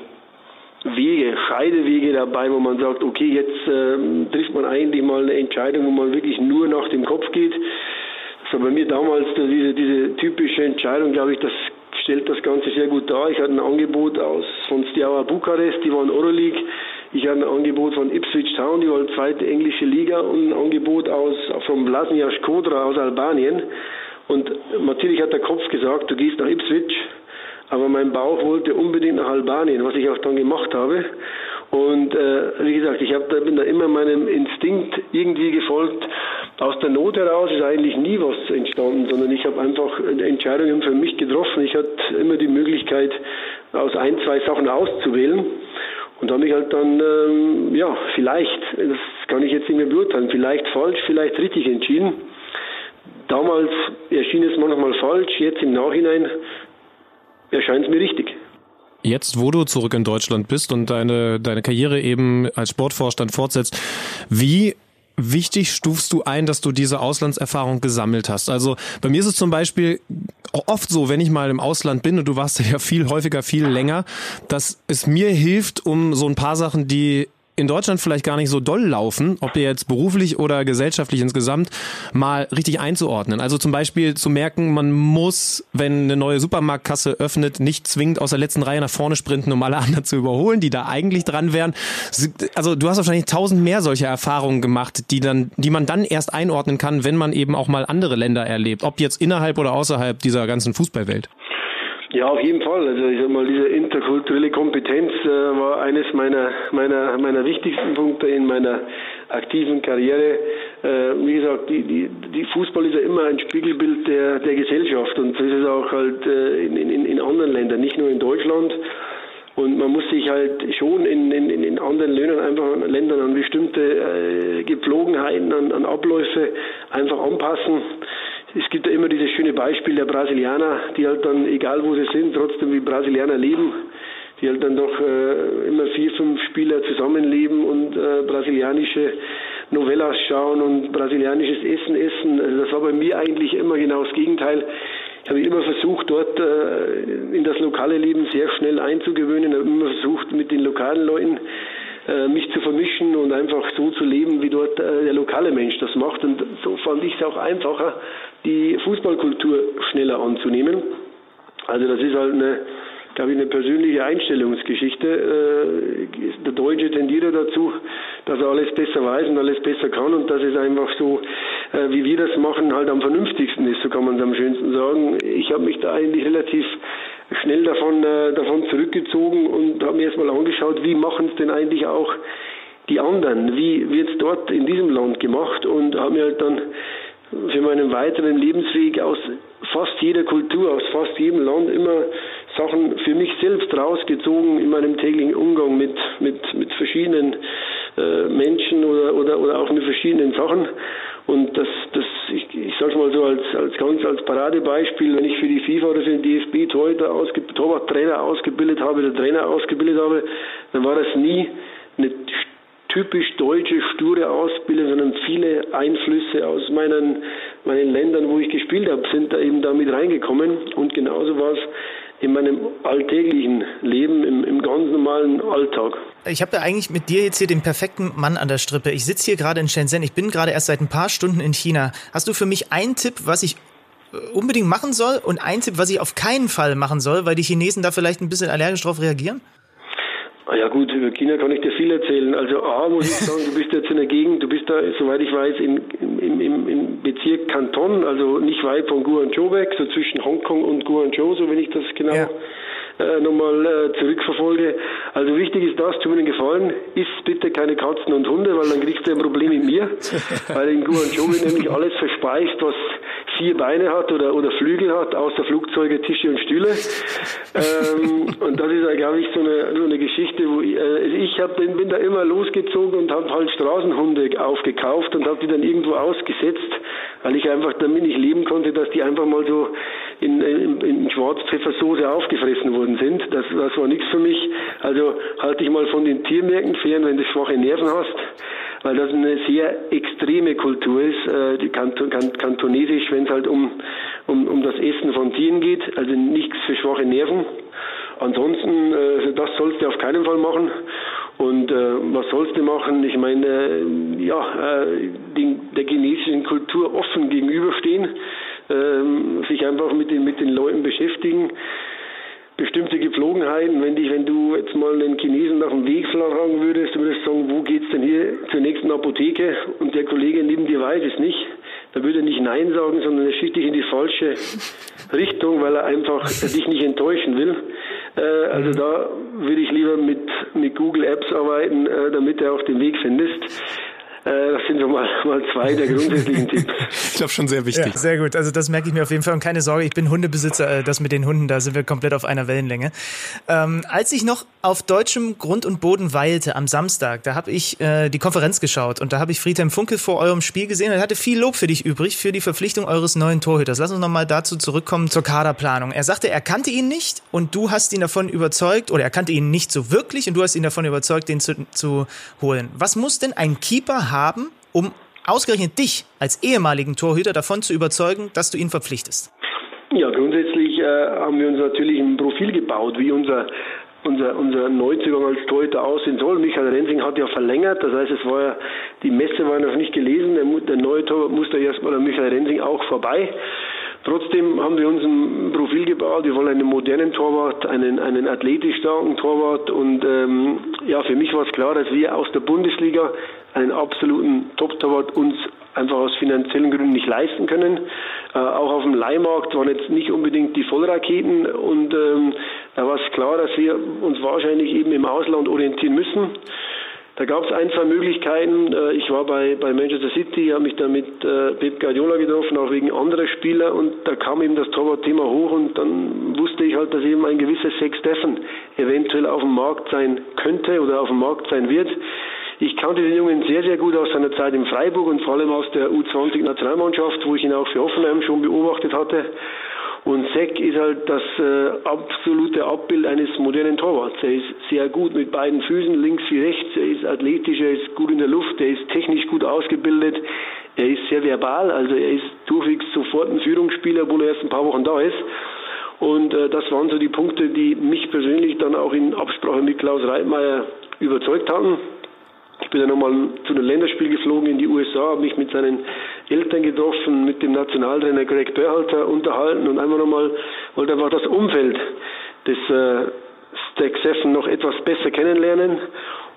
S4: Wege, Scheidewege dabei, wo man sagt, okay, jetzt ähm, trifft man eigentlich mal eine Entscheidung, wo man wirklich nur nach dem Kopf geht. Das war bei mir damals diese, diese typische Entscheidung, glaube ich, das stellt das Ganze sehr gut dar. Ich hatte ein Angebot aus von Steaua Bukarest, die waren Euroleague. Ich hatte ein Angebot von Ipswich Town, die war zweite englische Liga und ein Angebot aus vom Blasnia Skodra aus Albanien. Und natürlich hat der Kopf gesagt, du gehst nach Ipswich, aber mein Bauch wollte unbedingt nach Albanien, was ich auch dann gemacht habe. Und äh, wie gesagt, ich hab, da, bin da immer meinem Instinkt irgendwie gefolgt. Aus der Not heraus ist eigentlich nie was entstanden, sondern ich habe einfach Entscheidungen für mich getroffen. Ich hatte immer die Möglichkeit, aus ein, zwei Sachen auszuwählen. Und habe ich halt dann, ähm, ja, vielleicht, das kann ich jetzt nicht mehr beurteilen, vielleicht falsch, vielleicht richtig entschieden. damals erschien es manchmal falsch, jetzt im Nachhinein erscheint es mir richtig.
S2: Jetzt, wo du zurück in Deutschland bist und deine, deine Karriere eben als Sportvorstand fortsetzt, wie wichtig stufst du ein, dass du diese Auslandserfahrung gesammelt hast? Also bei mir ist es zum Beispiel oft so, wenn ich mal im Ausland bin und du warst ja viel häufiger, viel länger, dass es mir hilft, um so ein paar Sachen, die in Deutschland vielleicht gar nicht so doll laufen, ob ihr jetzt beruflich oder gesellschaftlich insgesamt, mal richtig einzuordnen. Also zum Beispiel zu merken, man muss, wenn eine neue Supermarktkasse öffnet, nicht zwingend aus der letzten Reihe nach vorne sprinten, um alle anderen zu überholen, die da eigentlich dran wären. Also du hast wahrscheinlich tausend mehr solcher Erfahrungen gemacht, die dann, die man dann erst einordnen kann, wenn man eben auch mal andere Länder erlebt, ob jetzt innerhalb oder außerhalb dieser ganzen Fußballwelt.
S4: Ja, auf jeden Fall. Also ich sag mal, diese interkulturelle Kompetenz äh, war eines meiner meiner meiner wichtigsten Punkte in meiner aktiven Karriere. Äh, wie gesagt, die, die, die Fußball ist ja immer ein Spiegelbild der der Gesellschaft und das ist auch halt äh, in, in, in anderen Ländern, nicht nur in Deutschland. Und man muss sich halt schon in, in, in anderen Ländern einfach Ländern an bestimmte äh, Gepflogenheiten, an, an Abläufe einfach anpassen es gibt ja immer dieses schöne Beispiel der Brasilianer, die halt dann, egal wo sie sind, trotzdem wie Brasilianer leben, die halt dann doch äh, immer vier, fünf Spieler zusammenleben und äh, brasilianische Novellas schauen und brasilianisches Essen essen. Also das war bei mir eigentlich immer genau das Gegenteil. Ich habe immer versucht, dort äh, in das lokale Leben sehr schnell einzugewöhnen, habe immer versucht, mit den lokalen Leuten äh, mich zu vermischen und einfach so zu leben, wie dort äh, der lokale Mensch das macht. Und so fand ich es auch einfacher, die Fußballkultur schneller anzunehmen. Also das ist halt eine, glaube ich, eine persönliche Einstellungsgeschichte. Äh, der Deutsche tendiert dazu, dass er alles besser weiß und alles besser kann und dass es einfach so, wie wir das machen, halt am vernünftigsten ist, so kann man es am schönsten sagen. Ich habe mich da eigentlich relativ schnell davon, äh, davon zurückgezogen und habe mir erstmal angeschaut, wie machen es denn eigentlich auch die anderen, wie wird es dort in diesem Land gemacht und habe mir halt dann für meinen weiteren Lebensweg aus fast jeder Kultur, aus fast jedem Land immer Sachen für mich selbst rausgezogen in meinem täglichen Umgang mit, mit, mit verschiedenen äh, Menschen oder, oder, oder auch mit verschiedenen Sachen. Und das, das ich, ich sage mal so als, als ganz als Paradebeispiel, wenn ich für die FIFA oder für den DFB Torhüter ausge, Torwarttrainer ausgebildet habe oder Trainer ausgebildet habe, dann war das nie eine typisch deutsche, sture Ausbildung, sondern viele Einflüsse aus meinen, meinen Ländern, wo ich gespielt habe, sind da eben damit reingekommen. Und genauso war es in meinem alltäglichen Leben, im, im ganz normalen Alltag.
S3: Ich habe ja eigentlich mit dir jetzt hier den perfekten Mann an der Strippe. Ich sitze hier gerade in Shenzhen. Ich bin gerade erst seit ein paar Stunden in China. Hast du für mich einen Tipp, was ich äh, unbedingt machen soll und einen Tipp, was ich auf keinen Fall machen soll, weil die Chinesen da vielleicht ein bisschen allergisch drauf reagieren?
S4: Ah ja gut, über China kann ich dir viel erzählen. Also A muss ich sagen, du bist jetzt in der Gegend, du bist da, soweit ich weiß, in, im, im, im Bezirk Kanton, also nicht weit von Guangzhou weg, so zwischen Hongkong und Guangzhou, so wenn ich das genau ja. Äh, nochmal äh, zurückverfolge. Also wichtig ist das, tu mir den Gefallen, isst bitte keine Katzen und Hunde, weil dann kriegst du ein Problem mit mir. weil in Guangzhou wird nämlich alles verspeist, was vier Beine hat oder, oder Flügel hat, außer Flugzeuge, Tische und Stühle. ähm, und das ist, glaube ich, so eine, so eine Geschichte, wo ich, äh, ich hab, bin, bin da immer losgezogen und habe halt Straßenhunde aufgekauft und habe die dann irgendwo ausgesetzt, weil ich einfach damit nicht leben konnte, dass die einfach mal so in, in, in Schwarzpfeffersoße aufgefressen worden sind. Das, das war nichts für mich. Also halte ich mal von den Tiermärkten fern, wenn du schwache Nerven hast weil das eine sehr extreme Kultur ist, äh, die Kanton, kantonesisch, wenn es halt um, um, um das Essen von Tieren geht, also nichts für schwache Nerven. Ansonsten, äh, das sollst du auf keinen Fall machen. Und äh, was sollst du machen? Ich meine, äh, ja, äh, den, der chinesischen Kultur offen gegenüberstehen, äh, sich einfach mit den, mit den Leuten beschäftigen bestimmte Gepflogenheiten. Wenn dich, wenn du jetzt mal einen Chinesen nach dem Weg fragen würdest, du würdest sagen, wo geht's denn hier zur nächsten Apotheke? Und der Kollege neben dir weiß es nicht. Da würde er nicht Nein sagen, sondern er schickt dich in die falsche Richtung, weil er einfach dich nicht enttäuschen will. Äh, also da würde ich lieber mit, mit Google Apps arbeiten, äh, damit er auch den Weg findest. Äh, das sind so mal, mal zwei der grundsätzlichen Tipps.
S2: Ich glaube schon sehr wichtig.
S3: Ja, sehr gut. Also das merke ich mir auf jeden Fall. Und keine Sorge, ich bin Hundebesitzer. Äh, das mit den Hunden, da sind wir komplett auf einer Wellenlänge. Ähm, als ich noch auf deutschem Grund und Boden weilte am Samstag, da habe ich äh, die Konferenz geschaut und da habe ich Friedhelm Funkel vor eurem Spiel gesehen und er hatte viel Lob für dich übrig für die Verpflichtung eures neuen Torhüters. Lass uns nochmal dazu zurückkommen zur Kaderplanung. Er sagte, er kannte ihn nicht und du hast ihn davon überzeugt, oder er kannte ihn nicht so wirklich und du hast ihn davon überzeugt, den zu, zu holen. Was muss denn ein Keeper haben, um ausgerechnet dich als ehemaligen Torhüter davon zu überzeugen, dass du ihn verpflichtest?
S4: Ja, grundsätzlich äh, haben wir uns natürlich ein Profil gebaut, wie unser unser, unser Neuzugang als Torhüter aussehen soll. Michael Rensing hat ja verlängert, das heißt, es war ja, die Messe war noch nicht gelesen, der, der neue Torwart musste erstmal an Michael Rensing auch vorbei. Trotzdem haben wir uns ein Profil gebaut. Wir wollen einen modernen Torwart, einen, einen athletisch starken Torwart. Und ähm, ja, für mich war es klar, dass wir aus der Bundesliga einen absoluten Top-Torwart uns einfach aus finanziellen Gründen nicht leisten können. Äh, auch auf dem Leihmarkt waren jetzt nicht unbedingt die Vollraketen und ähm, da war es klar, dass wir uns wahrscheinlich eben im Ausland orientieren müssen. Da gab es ein, zwei Möglichkeiten. Äh, ich war bei, bei Manchester City, habe mich da mit äh, Pep Guardiola getroffen, auch wegen anderer Spieler und da kam eben das Torwart-Thema hoch und dann wusste ich halt, dass eben ein gewisses Sex Steffen eventuell auf dem Markt sein könnte oder auf dem Markt sein wird. Ich kannte den Jungen sehr, sehr gut aus seiner Zeit in Freiburg und vor allem aus der U20-Nationalmannschaft, wo ich ihn auch für Offenheim schon beobachtet hatte. Und Seck ist halt das äh, absolute Abbild eines modernen Torwarts. Er ist sehr gut mit beiden Füßen, links wie rechts. Er ist athletisch, er ist gut in der Luft, er ist technisch gut ausgebildet. Er ist sehr verbal, also er ist durchwegs sofort ein Führungsspieler, obwohl er erst ein paar Wochen da ist. Und äh, das waren so die Punkte, die mich persönlich dann auch in Absprache mit Klaus Reitmeier überzeugt haben. Ich bin dann nochmal zu einem Länderspiel geflogen in die USA, habe mich mit seinen Eltern getroffen, mit dem Nationaltrainer Greg Berhalter unterhalten und einfach nochmal, wollte einfach das Umfeld des äh, Stack Seffen noch etwas besser kennenlernen.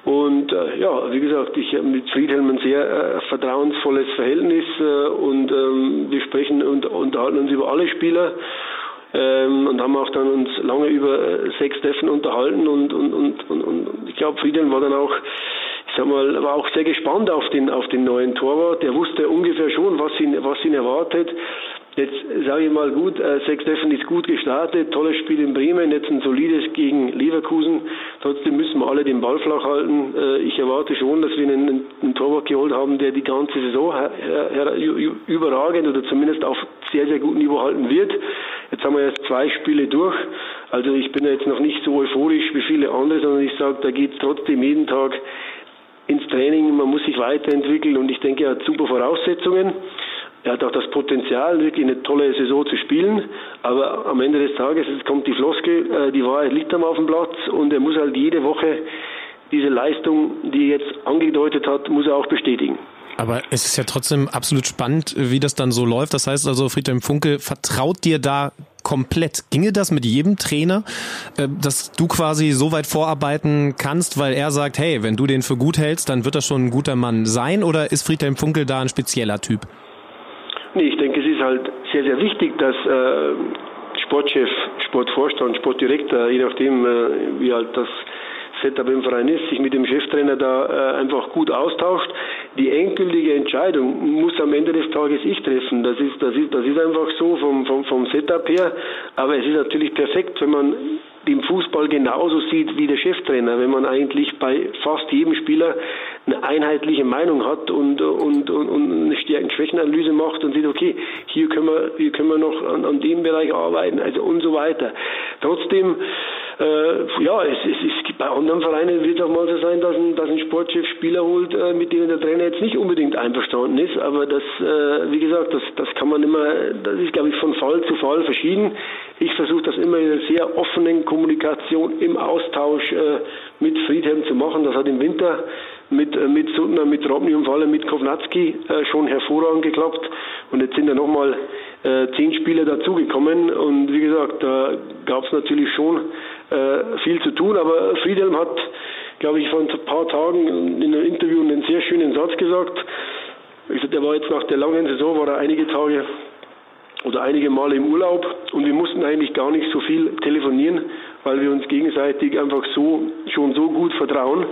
S4: Und äh, ja, wie gesagt, ich habe mit Friedhelm ein sehr äh, vertrauensvolles Verhältnis äh, und ähm, wir sprechen und unterhalten uns über alle Spieler ähm, und haben auch dann uns lange über äh, sechs Steffen unterhalten und, und, und, und, und ich glaube, Friedhelm war dann auch ich sag mal, war auch sehr gespannt auf den, auf den neuen Torwart. Er wusste ungefähr schon, was ihn, was ihn erwartet. Jetzt sage ich mal gut, äh, Sechs Steffen ist gut gestartet, tolles Spiel in Bremen, jetzt ein solides gegen Leverkusen. Trotzdem müssen wir alle den Ball flach halten. Äh, ich erwarte schon, dass wir einen, einen Torwart geholt haben, der die ganze Saison überragend oder zumindest auf sehr, sehr gutem Niveau halten wird. Jetzt haben wir erst zwei Spiele durch. Also ich bin jetzt noch nicht so euphorisch wie viele andere, sondern ich sage, da geht es trotzdem jeden Tag ins Training, man muss sich weiterentwickeln und ich denke, er hat super Voraussetzungen. Er hat auch das Potenzial, wirklich eine tolle Saison zu spielen. Aber am Ende des Tages es kommt die Floskel, äh, die Wahrheit liegt am auf dem Platz und er muss halt jede Woche diese Leistung, die er jetzt angedeutet hat, muss er auch bestätigen.
S2: Aber es ist ja trotzdem absolut spannend, wie das dann so läuft. Das heißt also, Friedhelm Funke vertraut dir da komplett. Ginge das mit jedem Trainer, äh, dass du quasi so weit vorarbeiten kannst, weil er sagt, hey, wenn du den für gut hältst, dann wird das schon ein guter Mann sein? Oder ist Friedhelm Funkel da ein spezieller Typ?
S4: Nee, ich denke, es ist halt sehr, sehr wichtig, dass äh, Sportchef, Sportvorstand, Sportdirektor, je nachdem, äh, wie halt das Setup im Verein ist, sich mit dem Cheftrainer da äh, einfach gut austauscht. Die endgültige Entscheidung muss am Ende des Tages ich treffen. Das ist, das ist, das ist einfach so vom, vom, vom Setup her. Aber es ist natürlich perfekt, wenn man den Fußball genauso sieht wie der Cheftrainer, wenn man eigentlich bei fast jedem Spieler eine einheitliche Meinung hat und, und, und, und eine Stärken-Schwächen-Analyse macht und sieht, okay, hier können wir, hier können wir noch an, an dem Bereich arbeiten, also und so weiter. Trotzdem äh, ja, es, es, es, bei anderen Vereinen wird es auch mal so sein, dass ein, dass ein Sportchef Spieler holt, äh, mit denen der Trainer jetzt nicht unbedingt einverstanden ist. Aber das, äh, wie gesagt, das, das kann man immer, das ist, glaube ich, von Fall zu Fall verschieden. Ich versuche das immer in einer sehr offenen Kommunikation im Austausch äh, mit Friedhelm zu machen. Das hat im Winter mit, äh, mit Suttner, mit Robny und vor allem mit Kovnatski äh, schon hervorragend geklappt. Und jetzt sind ja nochmal äh, zehn Spieler dazugekommen. Und wie gesagt, da gab es natürlich schon äh, viel zu tun. Aber Friedhelm hat, glaube ich, vor ein paar Tagen in einem Interview einen sehr schönen Satz gesagt. Ich sagte, er war jetzt nach der langen Saison, war er einige Tage oder einige Male im Urlaub und wir mussten eigentlich gar nicht so viel telefonieren, weil wir uns gegenseitig einfach so schon so gut vertrauen,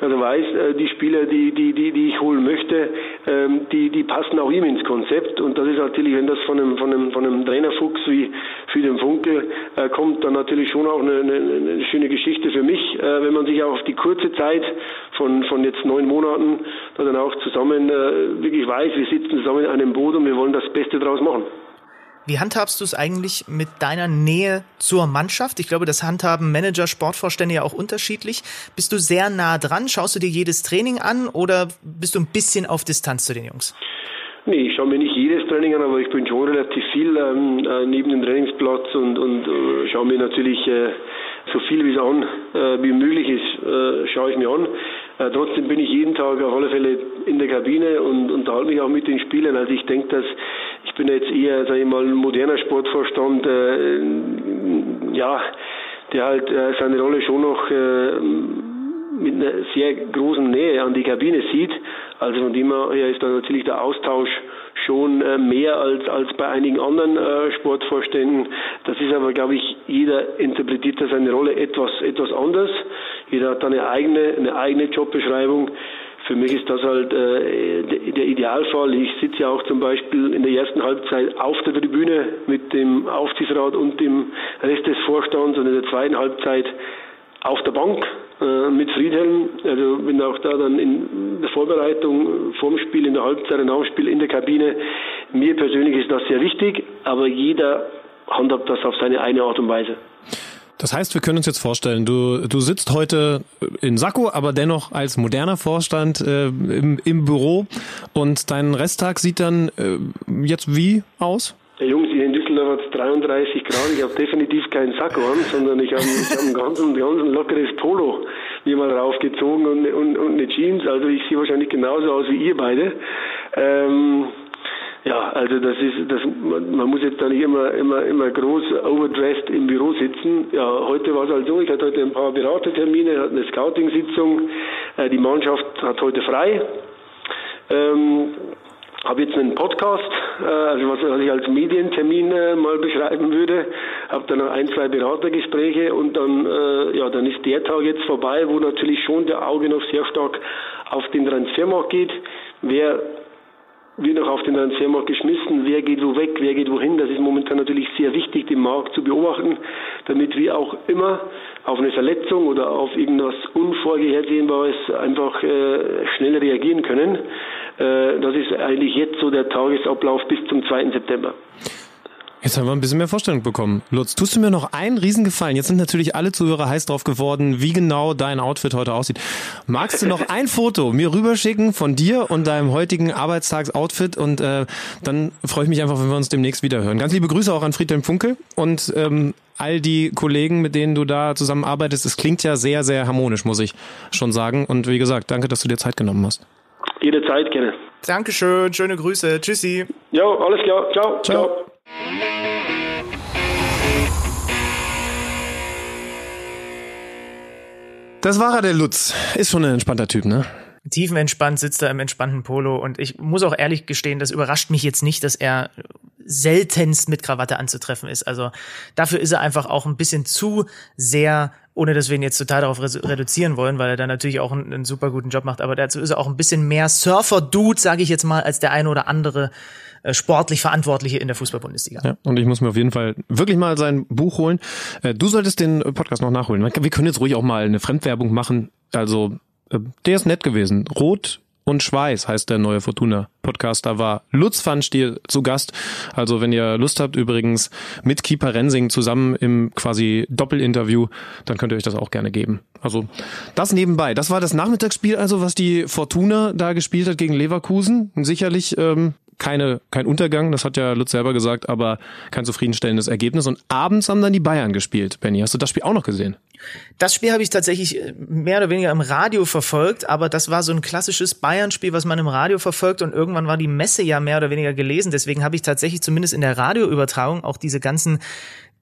S4: dass er weiß, äh, die Spieler, die, die, die, die ich holen möchte, ähm, die, die passen auch ihm ins Konzept. Und das ist natürlich, wenn das von einem, von einem, von einem Trainerfuchs wie für den Funkel äh, kommt, dann natürlich schon auch eine, eine, eine schöne Geschichte für mich, äh, wenn man sich auch auf die kurze Zeit von, von jetzt neun Monaten dann auch zusammen wirklich weiß, wir sitzen zusammen in einem Boot und wir wollen das Beste draus machen.
S3: Wie handhabst du es eigentlich mit deiner Nähe zur Mannschaft? Ich glaube, das handhaben Manager, Sportvorstände ja auch unterschiedlich. Bist du sehr nah dran? Schaust du dir jedes Training an oder bist du ein bisschen auf Distanz zu den Jungs?
S4: Nee, ich schaue mir nicht jedes Training an, aber ich bin schon relativ viel ähm, äh, neben dem Trainingsplatz und, und äh, schaue mir natürlich äh, so viel wie es an, äh, wie möglich ist, äh, schaue ich mir an. Äh, trotzdem bin ich jeden Tag auf alle Fälle in der Kabine und unterhalte mich auch mit den Spielern. Also ich denke, dass ich bin jetzt eher, sage ich mal, ein moderner Sportvorstand, äh, ja, der halt äh, seine Rolle schon noch äh, mit einer sehr großen Nähe an die Kabine sieht. Also von dem her ist da natürlich der Austausch schon äh, mehr als, als bei einigen anderen äh, Sportvorständen. Das ist aber, glaube ich, jeder interpretiert da seine Rolle etwas, etwas anders. Jeder hat da eine eigene, eine eigene Jobbeschreibung. Für mich ist das halt äh, der Idealfall. Ich sitze ja auch zum Beispiel in der ersten Halbzeit auf der Tribüne mit dem Aufsichtsrat und dem Rest des Vorstands und in der zweiten Halbzeit auf der Bank äh, mit Friedhelm. Also bin auch da dann in der Vorbereitung vorm Spiel, in der Halbzeit, nach dem Spiel in der Kabine. Mir persönlich ist das sehr wichtig, aber jeder handhabt das auf seine eine Art und Weise.
S2: Das heißt, wir können uns jetzt vorstellen, du, du sitzt heute in Sakko, aber dennoch als moderner Vorstand äh, im, im Büro und dein Resttag sieht dann äh, jetzt wie aus?
S4: Ja, Jungs, hier in Düsseldorf hat es 33 Grad. Ich habe definitiv keinen Sakko an, sondern ich habe hab ein ganz, ganz lockeres Polo mir mal raufgezogen und, und, und eine Jeans. Also ich sehe wahrscheinlich genauso aus wie ihr beide. Ähm, ja, also das ist, das, man muss jetzt da nicht immer, immer, immer groß overdressed im Büro sitzen. Ja, heute war es halt so, ich hatte heute ein paar Beratertermine, hatte eine Scouting-Sitzung, äh, die Mannschaft hat heute frei. Ähm, habe jetzt einen Podcast, äh, also was, was ich als Medientermin äh, mal beschreiben würde, habe dann ein, zwei Beratergespräche und dann, äh, ja, dann ist der Tag jetzt vorbei, wo natürlich schon der Auge noch sehr stark auf den Transfermarkt geht. Wer wird noch auf den Transfermarkt geschmissen, wer geht wo weg, wer geht wohin. Das ist momentan natürlich sehr wichtig, den Markt zu beobachten, damit wir auch immer auf eine Verletzung oder auf irgendwas Unvorhersehenbares einfach äh, schnell reagieren können. Äh, das ist eigentlich jetzt so der Tagesablauf bis zum 2. September.
S2: Jetzt haben wir ein bisschen mehr Vorstellung bekommen. Lutz, tust du mir noch einen Riesengefallen? Jetzt sind natürlich alle Zuhörer heiß drauf geworden, wie genau dein Outfit heute aussieht. Magst du noch ein Foto mir rüberschicken von dir und deinem heutigen Arbeitstagsoutfit und äh, dann freue ich mich einfach, wenn wir uns demnächst wieder hören. Ganz liebe Grüße auch an Friedhelm Funkel und ähm, all die Kollegen, mit denen du da zusammenarbeitest. Es klingt ja sehr, sehr harmonisch, muss ich schon sagen. Und wie gesagt, danke, dass du dir Zeit genommen hast.
S4: Jederzeit gerne.
S3: Dankeschön, schöne Grüße. Tschüssi.
S4: Ja, alles klar. Ciao. Ciao. Ciao.
S2: Das war er, der Lutz. Ist schon ein entspannter Typ, ne?
S3: Tiefenentspannt sitzt er im entspannten Polo und ich muss auch ehrlich gestehen, das überrascht mich jetzt nicht, dass er seltenst mit Krawatte anzutreffen ist. Also dafür ist er einfach auch ein bisschen zu sehr, ohne dass wir ihn jetzt total darauf reduzieren wollen, weil er da natürlich auch einen, einen super guten Job macht, aber dazu ist er auch ein bisschen mehr Surfer-Dude, sage ich jetzt mal, als der eine oder andere äh, sportlich Verantwortliche in der Fußball-Bundesliga.
S2: Ja, und ich muss mir auf jeden Fall wirklich mal sein Buch holen. Äh, du solltest den Podcast noch nachholen. Wir können jetzt ruhig auch mal eine Fremdwerbung machen. Also, äh, der ist nett gewesen. Rot und Schweiß heißt der neue Fortuna Podcast. Da war Lutz van Stiel zu Gast. Also wenn ihr Lust habt, übrigens mit Keeper Rensing zusammen im quasi Doppelinterview, dann könnt ihr euch das auch gerne geben. Also das nebenbei. Das war das Nachmittagsspiel, also was die Fortuna da gespielt hat gegen Leverkusen. Sicherlich ähm, keine, kein Untergang, das hat ja Lutz selber gesagt, aber kein zufriedenstellendes Ergebnis. Und abends haben dann die Bayern gespielt. Benny, hast du das Spiel auch noch gesehen?
S3: Das Spiel habe ich tatsächlich äh, mehr oder weniger im Radio verfolgt, aber das war so ein klassisches Bayern-Spiel, was man im Radio verfolgt und irgendwann war die Messe ja mehr oder weniger gelesen. Deswegen habe ich tatsächlich zumindest in der Radioübertragung auch diese ganzen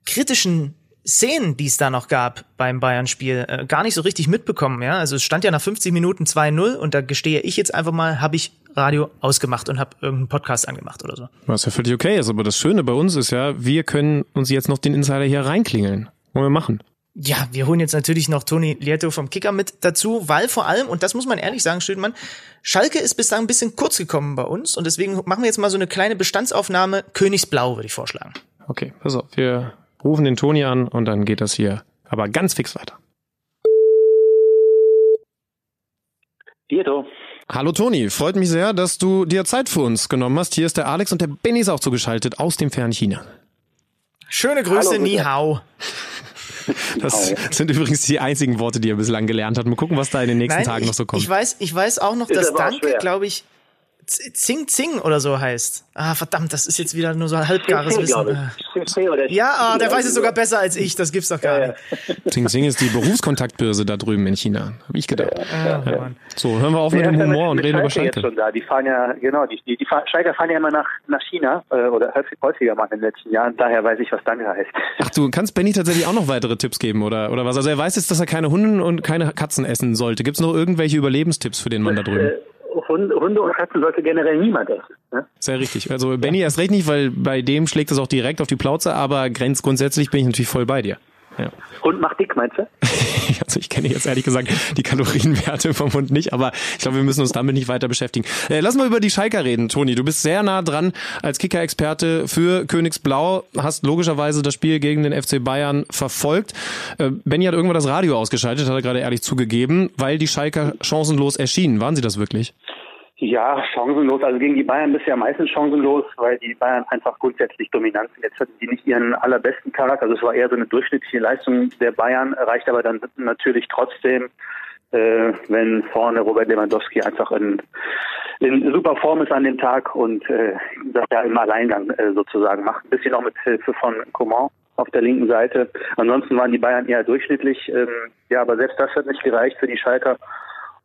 S3: kritischen Szenen, die es da noch gab beim Bayern-Spiel, äh, gar nicht so richtig mitbekommen. Ja, also es stand ja nach 50 Minuten 2-0 und da gestehe ich jetzt einfach mal, habe ich Radio ausgemacht und habe irgendeinen Podcast angemacht oder so.
S2: Was ja völlig okay ist, aber das Schöne bei uns ist ja, wir können uns jetzt noch den Insider hier reinklingeln. Wollen wir machen?
S3: Ja, wir holen jetzt natürlich noch Toni Lieto vom Kicker mit dazu, weil vor allem, und das muss man ehrlich sagen, Stüdmann, Schalke ist bislang ein bisschen kurz gekommen bei uns und deswegen machen wir jetzt mal so eine kleine Bestandsaufnahme Königsblau, würde ich vorschlagen.
S2: Okay, pass auf, wir rufen den Toni an und dann geht das hier aber ganz fix weiter.
S5: Lieto.
S2: Hallo Toni, freut mich sehr, dass du dir Zeit für uns genommen hast. Hier ist der Alex und der Benny ist auch zugeschaltet aus dem fernen China.
S3: Schöne Grüße,
S5: Hallo,
S3: Ni. Hao.
S2: Das sind übrigens die einzigen Worte, die er bislang gelernt hat. Mal gucken, was da in den nächsten Tagen
S3: ich,
S2: noch so kommt.
S3: Ich weiß, ich weiß auch noch,
S5: Ist
S3: dass Danke, glaube ich, Zing Zing oder so heißt. Ah, verdammt, das ist jetzt wieder nur so ein halbgares Wissen. Ah. Ja, ah, der weiß es sogar besser als ich, das gibt's doch gar nicht.
S2: Xing Xing ist die Berufskontaktbörse da drüben in China. Habe ich gedacht.
S3: Mann.
S2: So, hören wir auf mit dem Humor und reden über
S5: Jetzt
S2: Schalke.
S5: schon da. Die fahren ja, genau, die, die, die fahren, Schalker fahren ja immer nach, nach China äh, oder häufig- häufiger mal in den letzten Jahren. Daher weiß ich, was Danke heißt.
S2: Ach, du kannst Benny tatsächlich auch noch weitere Tipps geben, oder, oder was? Also er weiß jetzt, dass er keine Hunde und keine Katzen essen sollte. Gibt's noch irgendwelche Überlebenstipps für den Mann da drüben?
S5: Hunde, Hunde und Katzen sollte generell niemand essen. Ne?
S2: Sehr richtig. Also Benny erst recht nicht, weil bei dem schlägt es auch direkt auf die Plauze, aber grenz grundsätzlich bin ich natürlich voll bei dir. Ja.
S5: Hund macht dick, meinst du?
S2: Also ich kenne jetzt ehrlich gesagt die Kalorienwerte vom Hund nicht, aber ich glaube, wir müssen uns damit nicht weiter beschäftigen. Äh, lass mal über die Schalker reden, Toni. Du bist sehr nah dran als Kicker-Experte für Königsblau, hast logischerweise das Spiel gegen den FC Bayern verfolgt. Äh, Benny hat irgendwann das Radio ausgeschaltet, hat er gerade ehrlich zugegeben, weil die Schalker chancenlos erschienen. Waren sie das wirklich?
S5: Ja, chancenlos. Also gegen die Bayern bist du ja meistens chancenlos, weil die Bayern einfach grundsätzlich dominant sind. Jetzt hatten die nicht ihren allerbesten Charakter. Also es war eher so eine durchschnittliche Leistung der Bayern, erreicht aber dann natürlich trotzdem, äh, wenn vorne Robert Lewandowski einfach in, in super Form ist an dem Tag und äh, das ja im Alleingang äh, sozusagen macht. Ein bisschen auch mit Hilfe von Coman auf der linken Seite. Ansonsten waren die Bayern eher durchschnittlich. Ähm, ja, aber selbst das hat nicht gereicht für die Schalker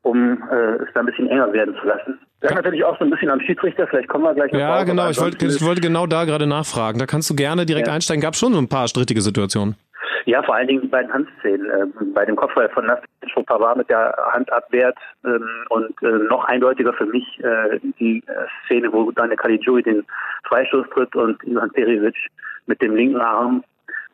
S5: um äh, es da ein bisschen enger werden zu lassen. Das ist natürlich auch so ein bisschen am Schiedsrichter, vielleicht kommen wir gleich noch
S2: Ja, genau. Ich wollte, ich wollte genau da gerade nachfragen. Da kannst du gerne direkt
S5: Ja.
S2: einsteigen. Gab schon so ein paar strittige Situationen.
S5: Ja, vor allen Dingen die beiden Handszenen. Ähm, bei dem Kopfball von Nastic Pavard mit der Hand abwehrt ähm, und äh, noch eindeutiger für mich äh, die äh, Szene, wo Daniel Caligiuri den Freistoß tritt und Ivan Perivic mit dem linken Arm,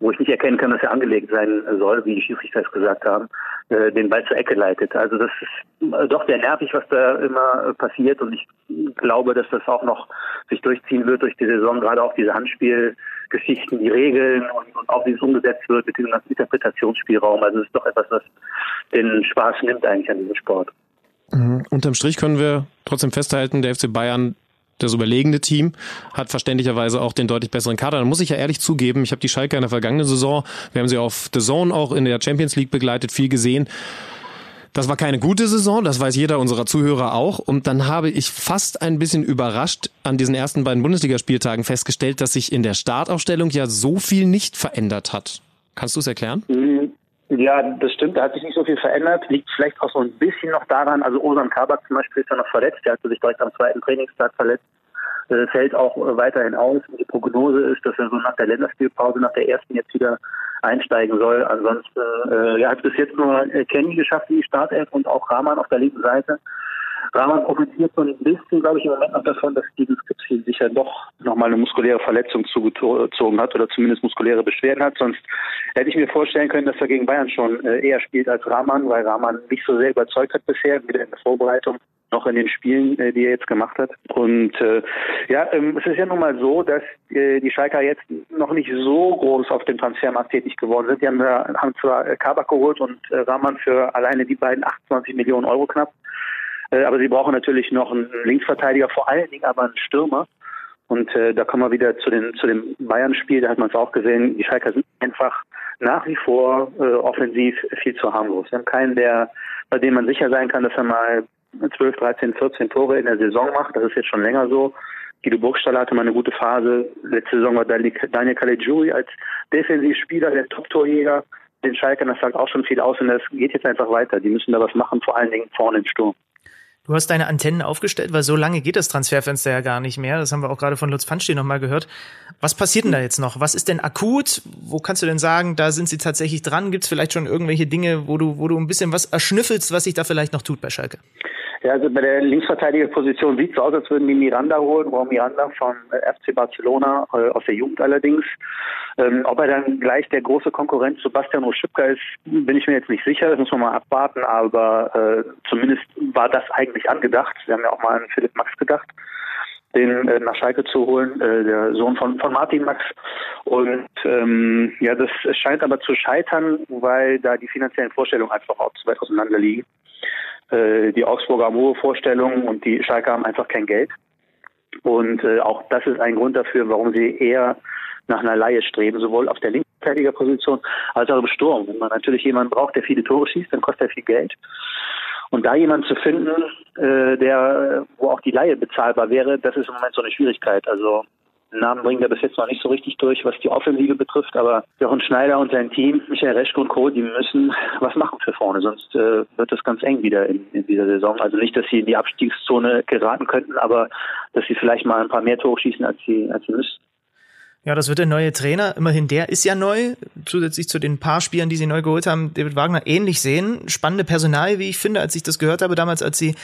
S5: wo ich nicht erkennen kann, dass er angelegt sein soll, wie die Schiedsrichter es gesagt haben, äh, den Ball zur Ecke leitet. Also das ist äh, doch sehr nervig, was da immer äh, passiert und ich glaube, dass das auch noch sich durchziehen wird durch die Saison, gerade auch diese Handspielgeschichten, die Regeln und, und auch wie es umgesetzt wird mit diesem ganzen Interpretationsspielraum. Also es ist doch etwas, was den Spaß nimmt eigentlich an diesem Sport.
S2: Mhm. Unterm Strich können wir trotzdem festhalten, der FC Bayern das überlegene Team hat verständlicherweise auch den deutlich besseren Kader. Da muss ich ja ehrlich zugeben, ich habe die Schalke in der vergangenen Saison, wir haben sie auf The Zone auch in der Champions League begleitet, viel gesehen. Das war keine gute Saison, das weiß jeder unserer Zuhörer auch. Und dann habe ich fast ein bisschen überrascht an diesen ersten beiden Bundesligaspieltagen festgestellt, dass sich in der Startaufstellung ja so viel nicht verändert hat. Kannst du es erklären?
S5: Ja, das stimmt. Da hat sich nicht so viel verändert. Liegt vielleicht auch so ein bisschen noch daran. Also Osan Kabak zum Beispiel ist ja noch verletzt. Der hatte sich direkt am zweiten Trainingstag verletzt. Äh, fällt auch äh, weiterhin aus. Die Prognose ist, dass er so nach der Länderspielpause, nach der ersten jetzt wieder einsteigen soll. Ansonsten äh, ja, hat bis jetzt nur äh, Kenny geschafft in die Startelf und auch Rahman auf der linken Seite. Rahman profitiert so ein bisschen, glaube ich, im Moment noch davon, dass Steven Skripski sich ja doch nochmal eine muskuläre Verletzung zugezogen hat oder zumindest muskuläre Beschwerden hat. Sonst hätte ich mir vorstellen können, dass er gegen Bayern schon äh, eher spielt als Rahman, weil Rahman nicht so sehr überzeugt hat bisher, weder in der Vorbereitung noch in den Spielen, äh, die er jetzt gemacht hat. Und äh, ja, ähm, es ist ja nun mal so, dass äh, die Schalker jetzt noch nicht so groß auf dem Transfermarkt tätig geworden sind. Die haben, haben zwar äh, Kabak geholt und äh, Rahman für alleine die beiden 28 Millionen Euro knapp. Äh, aber sie brauchen natürlich noch einen Linksverteidiger, vor allen Dingen aber einen Stürmer. Und äh, da kommen wir wieder zu, den, zu dem Bayern-Spiel, da hat man es auch gesehen, die Schalker sind einfach nach wie vor äh, offensiv viel zu harmlos. Wir haben keinen, der, bei dem man sicher sein kann, dass er mal 12, 13, 14 Tore in der Saison macht. Das ist jetzt schon länger so. Guido Burgstaller hatte mal eine gute Phase. Letzte Saison war Daniel Caligiuri als Defensivspieler, der Top-Torjäger. Den Schalkern, das sagt auch schon viel aus und das geht jetzt einfach weiter. Die müssen da was machen, vor allen Dingen vorne im Sturm.
S3: Du hast deine Antennen aufgestellt, weil so lange geht das Transferfenster ja gar nicht mehr. Das haben wir auch gerade von Lutz Pfanstein nochmal gehört. Was passiert denn da jetzt noch? Was ist denn akut? Wo kannst du denn sagen, da sind sie tatsächlich dran? Gibt es vielleicht schon irgendwelche Dinge, wo du, wo du ein bisschen was erschnüffelst, was sich da vielleicht noch tut bei Schalke?
S5: Ja, also bei der Linksverteidigerposition sieht es aus, als würden die Miranda holen, Raum Miranda von äh, FC Barcelona, äh, aus der Jugend allerdings. Ähm, ob er dann gleich der große Konkurrent Sebastian Oschipka ist, bin ich mir jetzt nicht sicher, das muss man mal abwarten, aber äh, zumindest war das eigentlich angedacht. Wir haben ja auch mal an Philipp Max gedacht den äh, nach Schalke zu holen, äh, der Sohn von, von Martin Max. Und ähm, ja, das scheint aber zu scheitern, weil da die finanziellen Vorstellungen einfach auch zu weit auseinander liegen. Äh, die Augsburger haben hohe Vorstellungen und die Schalke haben einfach kein Geld. Und äh, auch das ist ein Grund dafür, warum sie eher nach einer Laie streben, sowohl auf der Linksverteidigerposition als auch im Sturm. Wenn man natürlich jemanden braucht, der viele Tore schießt, dann kostet er viel Geld. Und da jemanden zu finden, äh, der, wo auch die Laie bezahlbar wäre, das ist im Moment so eine Schwierigkeit. Also Namen bringen wir bis jetzt noch nicht so richtig durch, was die Offensive betrifft, aber Jochen Schneider und sein Team, Michael Reschke und Co., die müssen was machen für vorne, sonst äh, wird das ganz eng wieder in, in dieser Saison. Also nicht, dass sie in die Abstiegszone geraten könnten, aber dass sie vielleicht mal ein paar mehr Tore schießen, als sie, als sie müssten.
S3: Ja, das wird der neue Trainer. Immerhin der ist ja neu. Zusätzlich zu den paar Spielern, die sie neu geholt haben, David Wagner ähnlich sehen. Spannende Personal, wie ich finde, als ich das gehört habe damals, als sie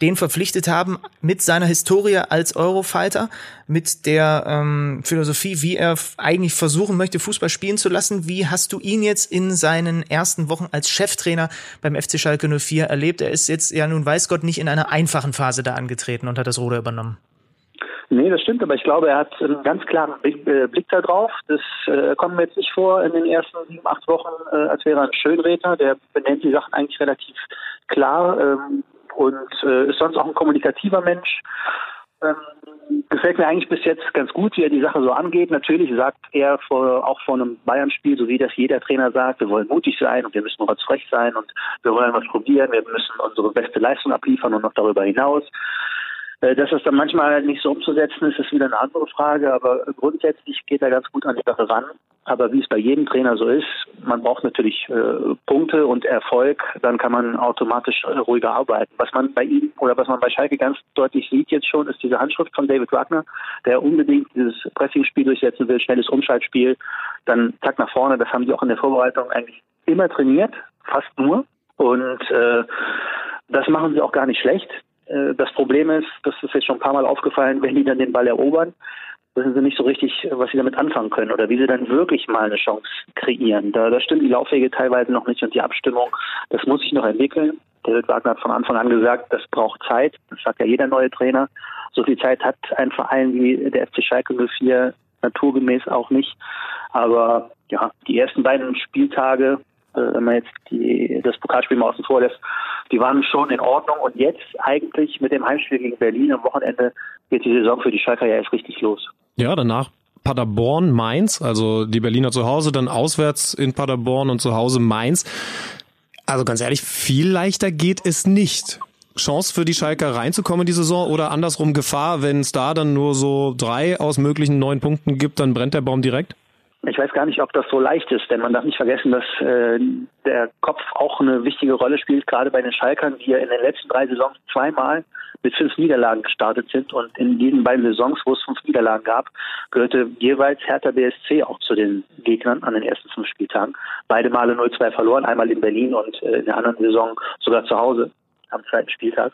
S3: den verpflichtet haben mit seiner Historie als Eurofighter, mit der ähm, Philosophie, wie er eigentlich versuchen möchte, Fußball spielen zu lassen. Wie hast du ihn jetzt in seinen ersten Wochen als Cheftrainer beim FC Schalke 04 erlebt? Er ist jetzt ja nun weiß Gott nicht in einer einfachen Phase da angetreten und hat das Ruder übernommen.
S5: Nee, das stimmt, aber ich glaube, er hat einen ganz klaren Blick, äh, Blick da drauf. Das äh, kommt mir jetzt nicht vor in den ersten sieben, acht Wochen, äh, als wäre er ein Schönredner. Der benennt die Sachen eigentlich relativ klar ähm, und äh, ist sonst auch ein kommunikativer Mensch. Ähm, gefällt mir eigentlich bis jetzt ganz gut, wie er die Sache so angeht. Natürlich sagt er vor, auch vor einem Bayern-Spiel, so wie das jeder Trainer sagt, wir wollen mutig sein und wir müssen frech sein und wir wollen was probieren, wir müssen unsere beste Leistung abliefern und noch darüber hinaus. Äh, dass das dann manchmal nicht so umzusetzen ist, ist wieder eine andere Frage. Aber grundsätzlich geht er ganz gut an die Sache ran. Aber wie es bei jedem Trainer so ist, man braucht natürlich äh, Punkte und Erfolg, dann kann man automatisch äh, ruhiger arbeiten. Was man bei ihm oder was man bei Schalke ganz deutlich sieht jetzt schon, ist diese Handschrift von David Wagner, der unbedingt dieses Pressingspiel durchsetzen will, schnelles Umschaltspiel, dann zack nach vorne. Das haben die auch in der Vorbereitung eigentlich immer trainiert, fast nur. Und äh, das machen sie auch gar nicht schlecht. Äh, das Problem ist, das ist jetzt schon ein paar Mal aufgefallen, wenn die dann den Ball erobern, wissen sie nicht so richtig, was sie damit anfangen können oder wie sie dann wirklich mal eine Chance kreieren. Da, da stimmen die Laufwege teilweise noch nicht und die Abstimmung, das muss sich noch entwickeln. David Wagner hat von Anfang an gesagt, das braucht Zeit. Das sagt ja jeder neue Trainer. So viel Zeit hat ein Verein wie der FC Schalke 04 naturgemäß auch nicht. Aber ja, die ersten beiden Spieltage äh, wenn man jetzt die, das Pokalspiel mal außen vor lässt, die waren schon in Ordnung. Und jetzt eigentlich mit dem Heimspiel gegen Berlin am Wochenende geht die Saison für die Schalker ja erst richtig los.
S2: Ja, danach Paderborn, Mainz, also die Berliner zu Hause, dann auswärts in Paderborn und zu Hause Mainz. Also ganz ehrlich, viel leichter geht es nicht. Chance für die Schalker reinzukommen in die Saison oder andersrum Gefahr, wenn es da dann nur so drei aus möglichen neun Punkten gibt, dann brennt der Baum direkt?
S5: Ich weiß gar nicht, ob das so leicht ist, denn man darf nicht vergessen, dass äh, der Kopf auch eine wichtige Rolle spielt, gerade bei den Schalkern, die ja in den letzten drei Saisons zweimal mit fünf Niederlagen gestartet sind und in diesen beiden Saisons, wo es fünf Niederlagen gab, gehörte jeweils Hertha BSC auch zu den Gegnern an den ersten fünf Spieltagen. Beide Male 0-2 verloren, einmal in Berlin und äh, in der anderen Saison sogar zu Hause am zweiten Spieltag.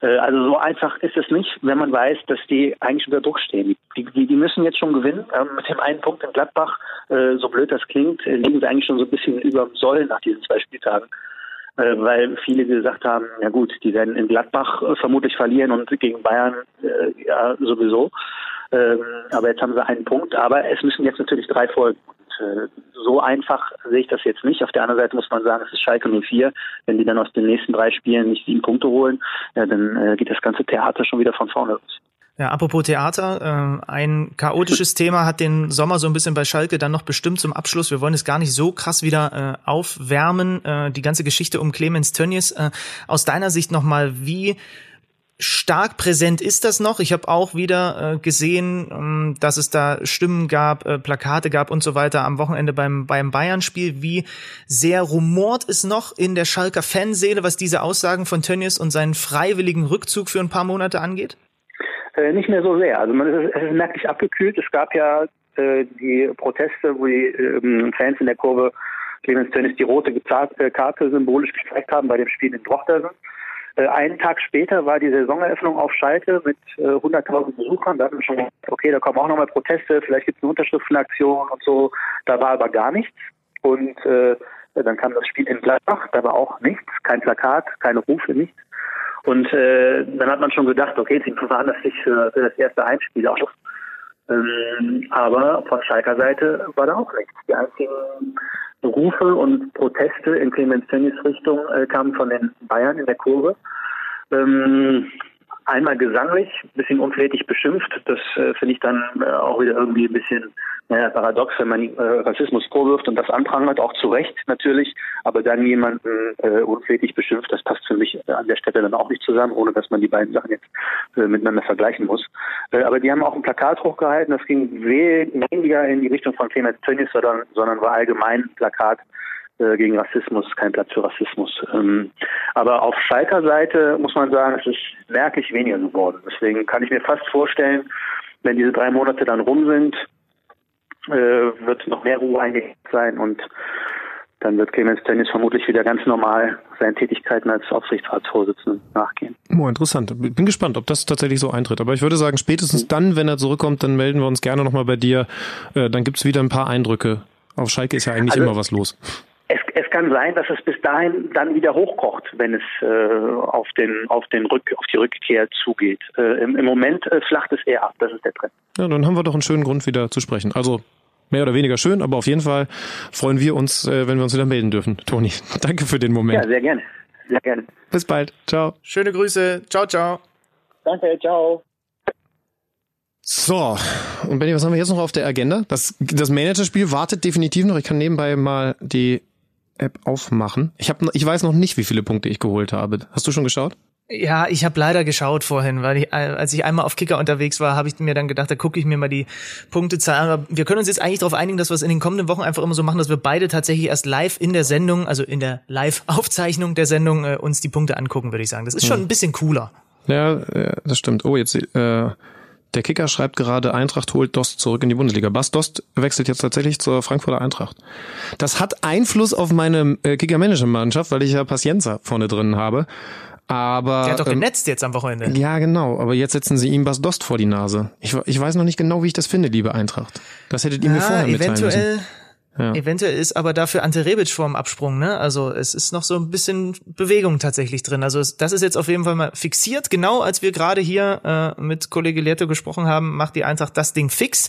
S5: Äh, also so einfach ist es nicht, wenn man weiß, dass die eigentlich unter Druck stehen. Die, die, die müssen jetzt schon gewinnen. Ähm, mit dem einen Punkt in Gladbach, äh, so blöd das klingt, äh, liegen sie eigentlich schon so ein bisschen über dem Soll nach diesen zwei Spieltagen. Weil viele gesagt haben, ja gut, die werden in Gladbach vermutlich verlieren und gegen Bayern ja sowieso. Ähm, aber jetzt haben sie einen Punkt, aber es müssen jetzt natürlich drei folgen. Und so einfach sehe ich das jetzt nicht. Auf der anderen Seite muss man sagen, es ist Schalke 04. Wenn die dann aus den nächsten drei Spielen nicht sieben Punkte holen, ja, dann äh, geht das ganze Theater schon wieder von vorne los.
S3: Ja, apropos Theater, äh, ein chaotisches Thema hat den Sommer so ein bisschen bei Schalke dann noch bestimmt zum Abschluss. Wir wollen es gar nicht so krass wieder äh, aufwärmen. Äh, die ganze Geschichte um Clemens Tönnies. Äh, aus deiner Sicht nochmal, wie stark präsent ist das noch. Ich habe auch wieder äh, gesehen, ähm, dass es da Stimmen gab, äh, Plakate gab und so weiter am Wochenende beim, beim Bayern-Spiel. Wie sehr rumort es noch in der Schalker Fanseele, was diese Aussagen von Tönnies und seinen freiwilligen Rückzug für ein paar Monate angeht?
S5: Äh, nicht mehr so sehr. Also man ist, es ist merklich abgekühlt. Es gab ja äh, die Proteste, wo die äh, Fans in der Kurve Clemens Tönnies die rote Karte symbolisch gezeigt haben bei dem Spiel in Drochtersen. Äh, einen Tag später war die Saisoneröffnung auf Schalke mit äh, 100.000 Besuchern. Da hatten wir schon gedacht, okay, da kommen auch nochmal Proteste, vielleicht gibt es eine Unterschriftenaktion und so. Da war aber gar nichts. Und äh, dann kam das Spiel in Gladbach, da war auch nichts, kein Plakat, keine Rufe, nichts. Und äh, dann hat man schon gedacht, okay, sie verfahren sich für, für das erste Heimspiel auf. Ähm, aber von Schalker Seite war da auch nichts. Die einzigen Rufe und Proteste in Clemens Tönnies Richtung äh, kamen von den Bayern in der Kurve. Ähm, einmal gesanglich, bisschen unflätig beschimpft. Das äh, finde ich dann äh, auch wieder irgendwie ein bisschen naja, paradox, wenn man äh, Rassismus vorwirft und das anprangert, auch zu Recht natürlich, aber dann jemanden äh, unflätig beschimpft, das passt für mich äh, an der Stelle dann auch nicht zusammen, ohne dass man die beiden Sachen jetzt äh, miteinander vergleichen muss. Äh, aber die haben auch ein Plakat hochgehalten, das ging weniger in die Richtung von Clemens Tönnies, sondern, sondern war allgemein ein Plakat äh, gegen Rassismus, kein Platz für Rassismus. Ähm, aber auf Schalker Seite muss man sagen, es ist merklich weniger geworden. Deswegen kann ich mir fast vorstellen, wenn diese drei Monate dann rum sind, wird noch mehr Ruhe eingekehrt sein und dann wird Clemens Tennis vermutlich wieder ganz normal seinen Tätigkeiten als Aufsichtsratsvorsitzender nachgehen.
S2: Oh, interessant. Bin gespannt, ob das tatsächlich so eintritt. Aber ich würde sagen, spätestens dann, wenn er zurückkommt, dann melden wir uns gerne nochmal bei dir. Äh, dann gibt's wieder ein paar Eindrücke. Auf Schalke ist ja eigentlich also, immer was los.
S5: Es, es kann sein, dass es bis dahin dann wieder hochkocht, wenn es äh, auf den auf den Rück auf die Rückkehr zugeht. Äh, im, Im Moment äh, flacht es eher ab. Das ist der Trend.
S2: Ja, dann haben wir doch einen schönen Grund wieder zu sprechen. Also mehr oder weniger schön, aber auf jeden Fall freuen wir uns, äh, wenn wir uns wieder melden dürfen. Toni, danke für den Moment.
S5: Ja, sehr gerne. Sehr gerne.
S2: Bis bald. Ciao.
S3: Schöne Grüße. Ciao, ciao.
S5: Danke, ciao.
S2: So, und Benny, was haben wir jetzt noch auf der Agenda? Das, das Managerspiel wartet definitiv noch. Ich kann nebenbei mal die App aufmachen. Ich, hab, ich weiß noch nicht, wie viele Punkte ich geholt habe. Hast du schon geschaut?
S3: Ja, ich habe leider geschaut vorhin, weil ich, als ich einmal auf Kicker unterwegs war, habe ich mir dann gedacht, da gucke ich mir mal die Punktezahl an. Aber wir können uns jetzt eigentlich darauf einigen, dass wir es in den kommenden Wochen einfach immer so machen, dass wir beide tatsächlich erst live in der Sendung, also in der Live-Aufzeichnung der Sendung, äh, uns die Punkte angucken, würde ich sagen. Das ist schon hm. ein bisschen cooler.
S2: Ja, ja das stimmt. Oh, jetzt äh, der Kicker schreibt gerade, Eintracht holt Dost zurück in die Bundesliga. Bas Dost wechselt jetzt tatsächlich zur Frankfurter Eintracht. Das hat Einfluss auf meine äh, Kicker-Manager-Mannschaft, weil ich ja Pacienza vorne drin habe. Aber,
S3: Der hat doch ähm, genetzt jetzt am Wochenende.
S2: Ja, genau. Aber jetzt setzen sie ihm Bas Dost vor die Nase. Ich, ich weiß noch nicht genau, wie ich das finde, liebe Eintracht. Das hättet ihr ja, mir vorher mitteilen eventuell, müssen.
S3: Ja. Eventuell ist aber dafür Ante Rebic vorm Absprung, ne? Also es ist noch so ein bisschen Bewegung tatsächlich drin. Also das ist jetzt auf jeden Fall mal fixiert. Genau als wir gerade hier äh, mit Kollege Lehrte gesprochen haben, macht die Eintracht das Ding fix.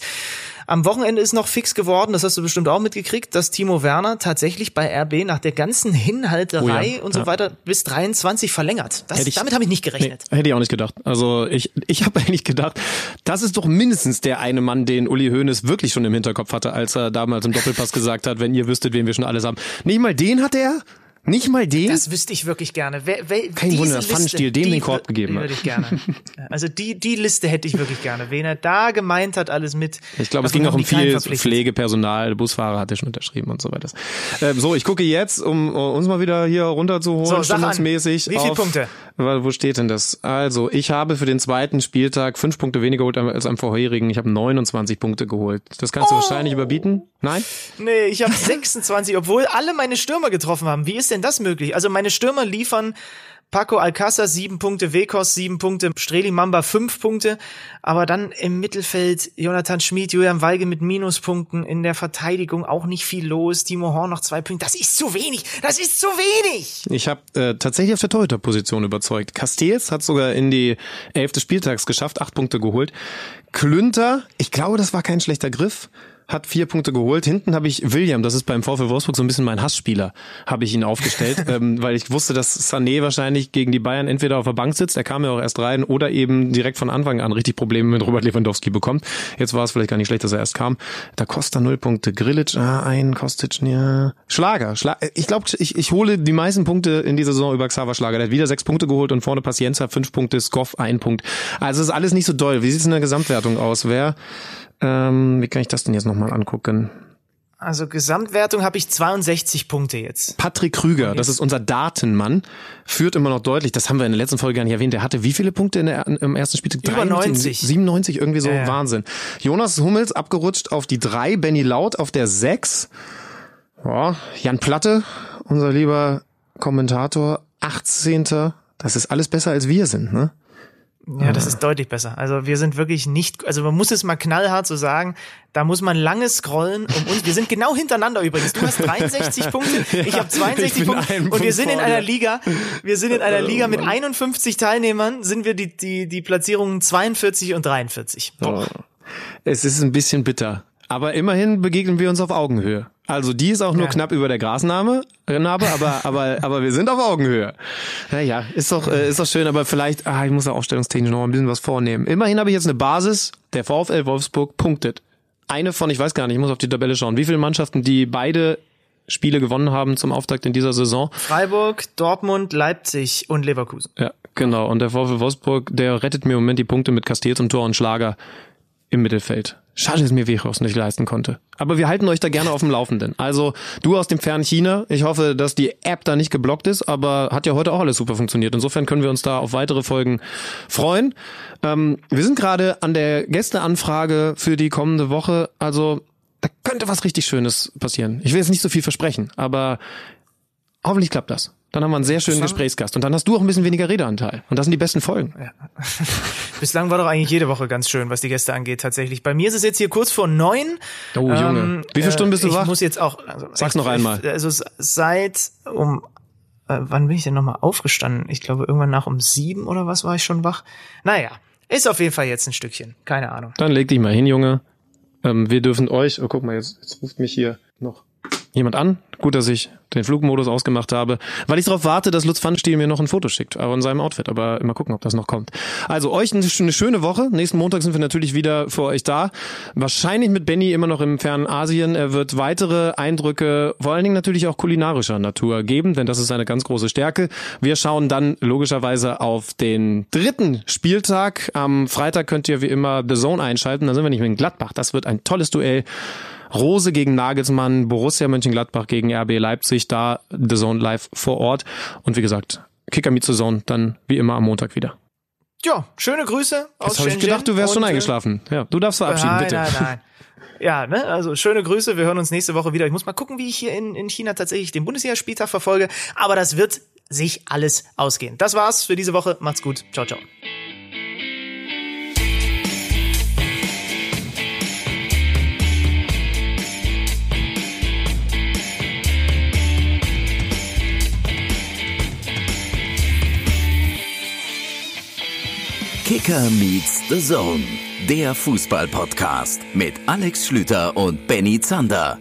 S3: Am Wochenende ist noch fix geworden, das hast du bestimmt auch mitgekriegt, dass Timo Werner tatsächlich bei RB nach der ganzen Hinhalterei oh ja, und so ja. weiter bis 23 verlängert. Das, ich, damit habe ich nicht gerechnet.
S2: Nee, hätte ich auch nicht gedacht. Also ich, ich habe eigentlich gedacht, das ist doch mindestens der eine Mann, den Uli Hoeneß wirklich schon im Hinterkopf hatte, als er damals im Doppelpass gesagt hat, wenn ihr wüsstet, wen wir schon alles haben. Nicht mal den hat er. Nicht mal den?
S3: Das wüsste ich wirklich gerne. Wer, wer,
S2: Kein Wunder, dass Pfannenstiel dem den Korb gegeben
S3: hat. Würde ich gerne. Also die, die Liste hätte ich wirklich gerne. Wen er da gemeint hat, alles mit.
S2: Ich glaube, es ging auch um viel Pflegepersonal, Busfahrer hat er schon unterschrieben und so weiter. Ähm, so, ich gucke jetzt, um uns mal wieder hier runterzuholen, so, stimmungsmäßig.
S3: Wie viele Punkte?
S2: Wo steht denn das? Also, ich habe für den zweiten Spieltag fünf Punkte weniger geholt als am vorherigen. Ich habe 29 Punkte geholt. Das kannst du oh. wahrscheinlich überbieten? Nein?
S3: Nee, ich habe 26, obwohl alle meine Stürmer getroffen haben. Wie ist denn das möglich? Also meine Stürmer liefern Paco Alcázar sieben Punkte, Wekos sieben Punkte, Streli Mamba fünf Punkte, aber dann im Mittelfeld Jonathan Schmid, Julian Weige mit Minuspunkten, in der Verteidigung auch nicht viel los, Timo Horn noch zwei Punkte, das ist zu wenig, das ist zu wenig!
S2: Ich habe äh, tatsächlich auf der Torhüterposition überzeugt. Castells hat sogar in die Elf des Spieltags geschafft, acht Punkte geholt. Klünter, ich glaube, das war kein schlechter Griff hat vier Punkte geholt. Hinten habe ich William, das ist beim VfL Wolfsburg so ein bisschen mein Hassspieler, habe ich ihn aufgestellt, ähm, weil ich wusste, dass Sané wahrscheinlich gegen die Bayern entweder auf der Bank sitzt, der kam ja auch erst rein, oder eben direkt von Anfang an richtig Probleme mit Robert Lewandowski bekommt. Jetzt war es vielleicht gar nicht schlecht, dass er erst kam. Da Costa null Punkte, Grillic ah, ein, Kostic, ja. Schlager. Schla ich glaube, ich, ich hole die meisten Punkte in dieser Saison über Xaver Schlager. Der hat wieder sechs Punkte geholt und vorne Pacienza fünf Punkte, Skoff ein Punkt. Also ist alles nicht so doll. Wie sieht es in der Gesamtwertung aus? Wer ähm, wie kann ich das denn jetzt nochmal angucken?
S3: Also Gesamtwertung habe ich 62 Punkte jetzt.
S2: Patrick Krüger, das ist unser Datenmann, führt immer noch deutlich. Das haben wir in der letzten Folge gar nicht erwähnt. Der hatte wie viele Punkte in der, im ersten Spiel?
S3: Über 90.
S2: 97, irgendwie so ja, ja. Wahnsinn. Jonas Hummels abgerutscht auf die 3, Benny Laut auf der 6. Ja, Jan Platte, unser lieber Kommentator, 18. Das ist alles besser als wir sind, ne?
S3: Ja, das ist deutlich besser. Also wir sind wirklich nicht, also man muss es mal knallhart so sagen, da muss man lange scrollen um uns. Wir sind genau hintereinander übrigens. Du hast 63 Punkte, ich habe 62
S2: ich
S3: Punkte und wir
S2: Punkt
S3: sind in einer. Liga, wir sind in einer Liga mit 51 Teilnehmern, sind wir die, die, die Platzierungen 42 und 43. Boah.
S2: Es ist ein bisschen bitter. Aber immerhin begegnen wir uns auf Augenhöhe. Also die ist auch nur
S3: Ja.
S2: knapp über der Grasnarbe, Narbe, aber, aber, aber wir sind auf Augenhöhe. Naja, ist doch, äh, ist doch schön, aber vielleicht, ah, ich muss da aufstellungstechnisch noch mal ein bisschen was vornehmen. Immerhin habe ich jetzt eine Basis, der VfL Wolfsburg punktet. Eine von, ich weiß gar nicht, ich muss auf die Tabelle schauen, wie viele Mannschaften, die beide Spiele gewonnen haben zum Auftakt in dieser Saison.
S3: Freiburg, Dortmund, Leipzig und Leverkusen.
S2: Ja, genau. Und der VfL Wolfsburg, der rettet mir im Moment die Punkte mit Castells und Tor und Schlager im Mittelfeld. Schade, dass mir Wechos nicht leisten konnte. Aber wir halten euch da gerne auf dem Laufenden. Also du aus dem fernen China. Ich hoffe, dass die App da nicht geblockt ist, aber hat ja heute auch alles super funktioniert. Insofern können wir uns da auf weitere Folgen freuen. Ähm, wir sind gerade an der Gästeanfrage für die kommende Woche. Also da könnte was richtig Schönes passieren. Ich will jetzt nicht so viel versprechen, aber hoffentlich klappt das. Dann haben wir einen sehr schönen Gesprächsgast. Und dann hast du auch ein bisschen weniger Redeanteil. Und das sind die besten Folgen.
S3: Bislang war doch eigentlich jede Woche ganz schön, was die Gäste angeht, tatsächlich. Bei mir ist es jetzt hier kurz vor neun.
S2: Oh, Junge. Wie viele Stunden bist du
S3: Ähm, ich
S2: wach?
S3: muss jetzt auch. Also,
S2: Sag's
S3: ich,
S2: noch einmal.
S3: Ich, also seit um äh, wann bin ich denn nochmal aufgestanden? Ich glaube irgendwann nach um sieben oder was war ich schon wach. Naja, ist auf jeden Fall jetzt ein Stückchen. Keine Ahnung.
S2: Dann leg dich mal hin, Junge. Ähm, wir dürfen euch, oh guck mal, jetzt, jetzt ruft mich hier jemand an. Gut, dass ich den Flugmodus ausgemacht habe, weil ich darauf warte, dass Lutz Pfannstiel mir noch ein Foto schickt, aber in seinem Outfit. Aber mal gucken, ob das noch kommt. Also euch eine, schöne Woche. Nächsten Montag sind wir natürlich wieder für euch da. Wahrscheinlich mit Benny immer noch im fernen Asien. Er wird weitere Eindrücke, vor allen Dingen natürlich auch kulinarischer Natur geben, denn das ist eine ganz große Stärke. Wir schauen dann logischerweise auf den dritten Spieltag. Am Freitag könnt ihr wie immer The Zone einschalten. Dann sind wir nicht mehr in Gladbach. Das wird ein tolles Duell. Rose gegen Nagelsmann, Borussia Mönchengladbach gegen RB Leipzig, da The Zone live vor Ort. Und wie gesagt, Kicker Meet The Zone dann wie immer am Montag wieder.
S3: Ja, schöne Grüße aus
S2: Jetzt habe ich gedacht, du wärst schon
S3: äh,
S2: eingeschlafen. Ja, du darfst verabschieden,
S3: nein,
S2: bitte.
S3: Nein, nein. Ja, ne, also schöne Grüße. Wir hören uns nächste Woche wieder. Ich muss mal gucken, wie ich hier in, in China tatsächlich den Bundesligaspieltag verfolge. Aber das wird sich alles ausgehen. Das war's für diese Woche. Macht's gut. Ciao, ciao.
S1: Kicker meets the Zone, der Fußball-Podcast mit Alex Schlüter und Benny Zander.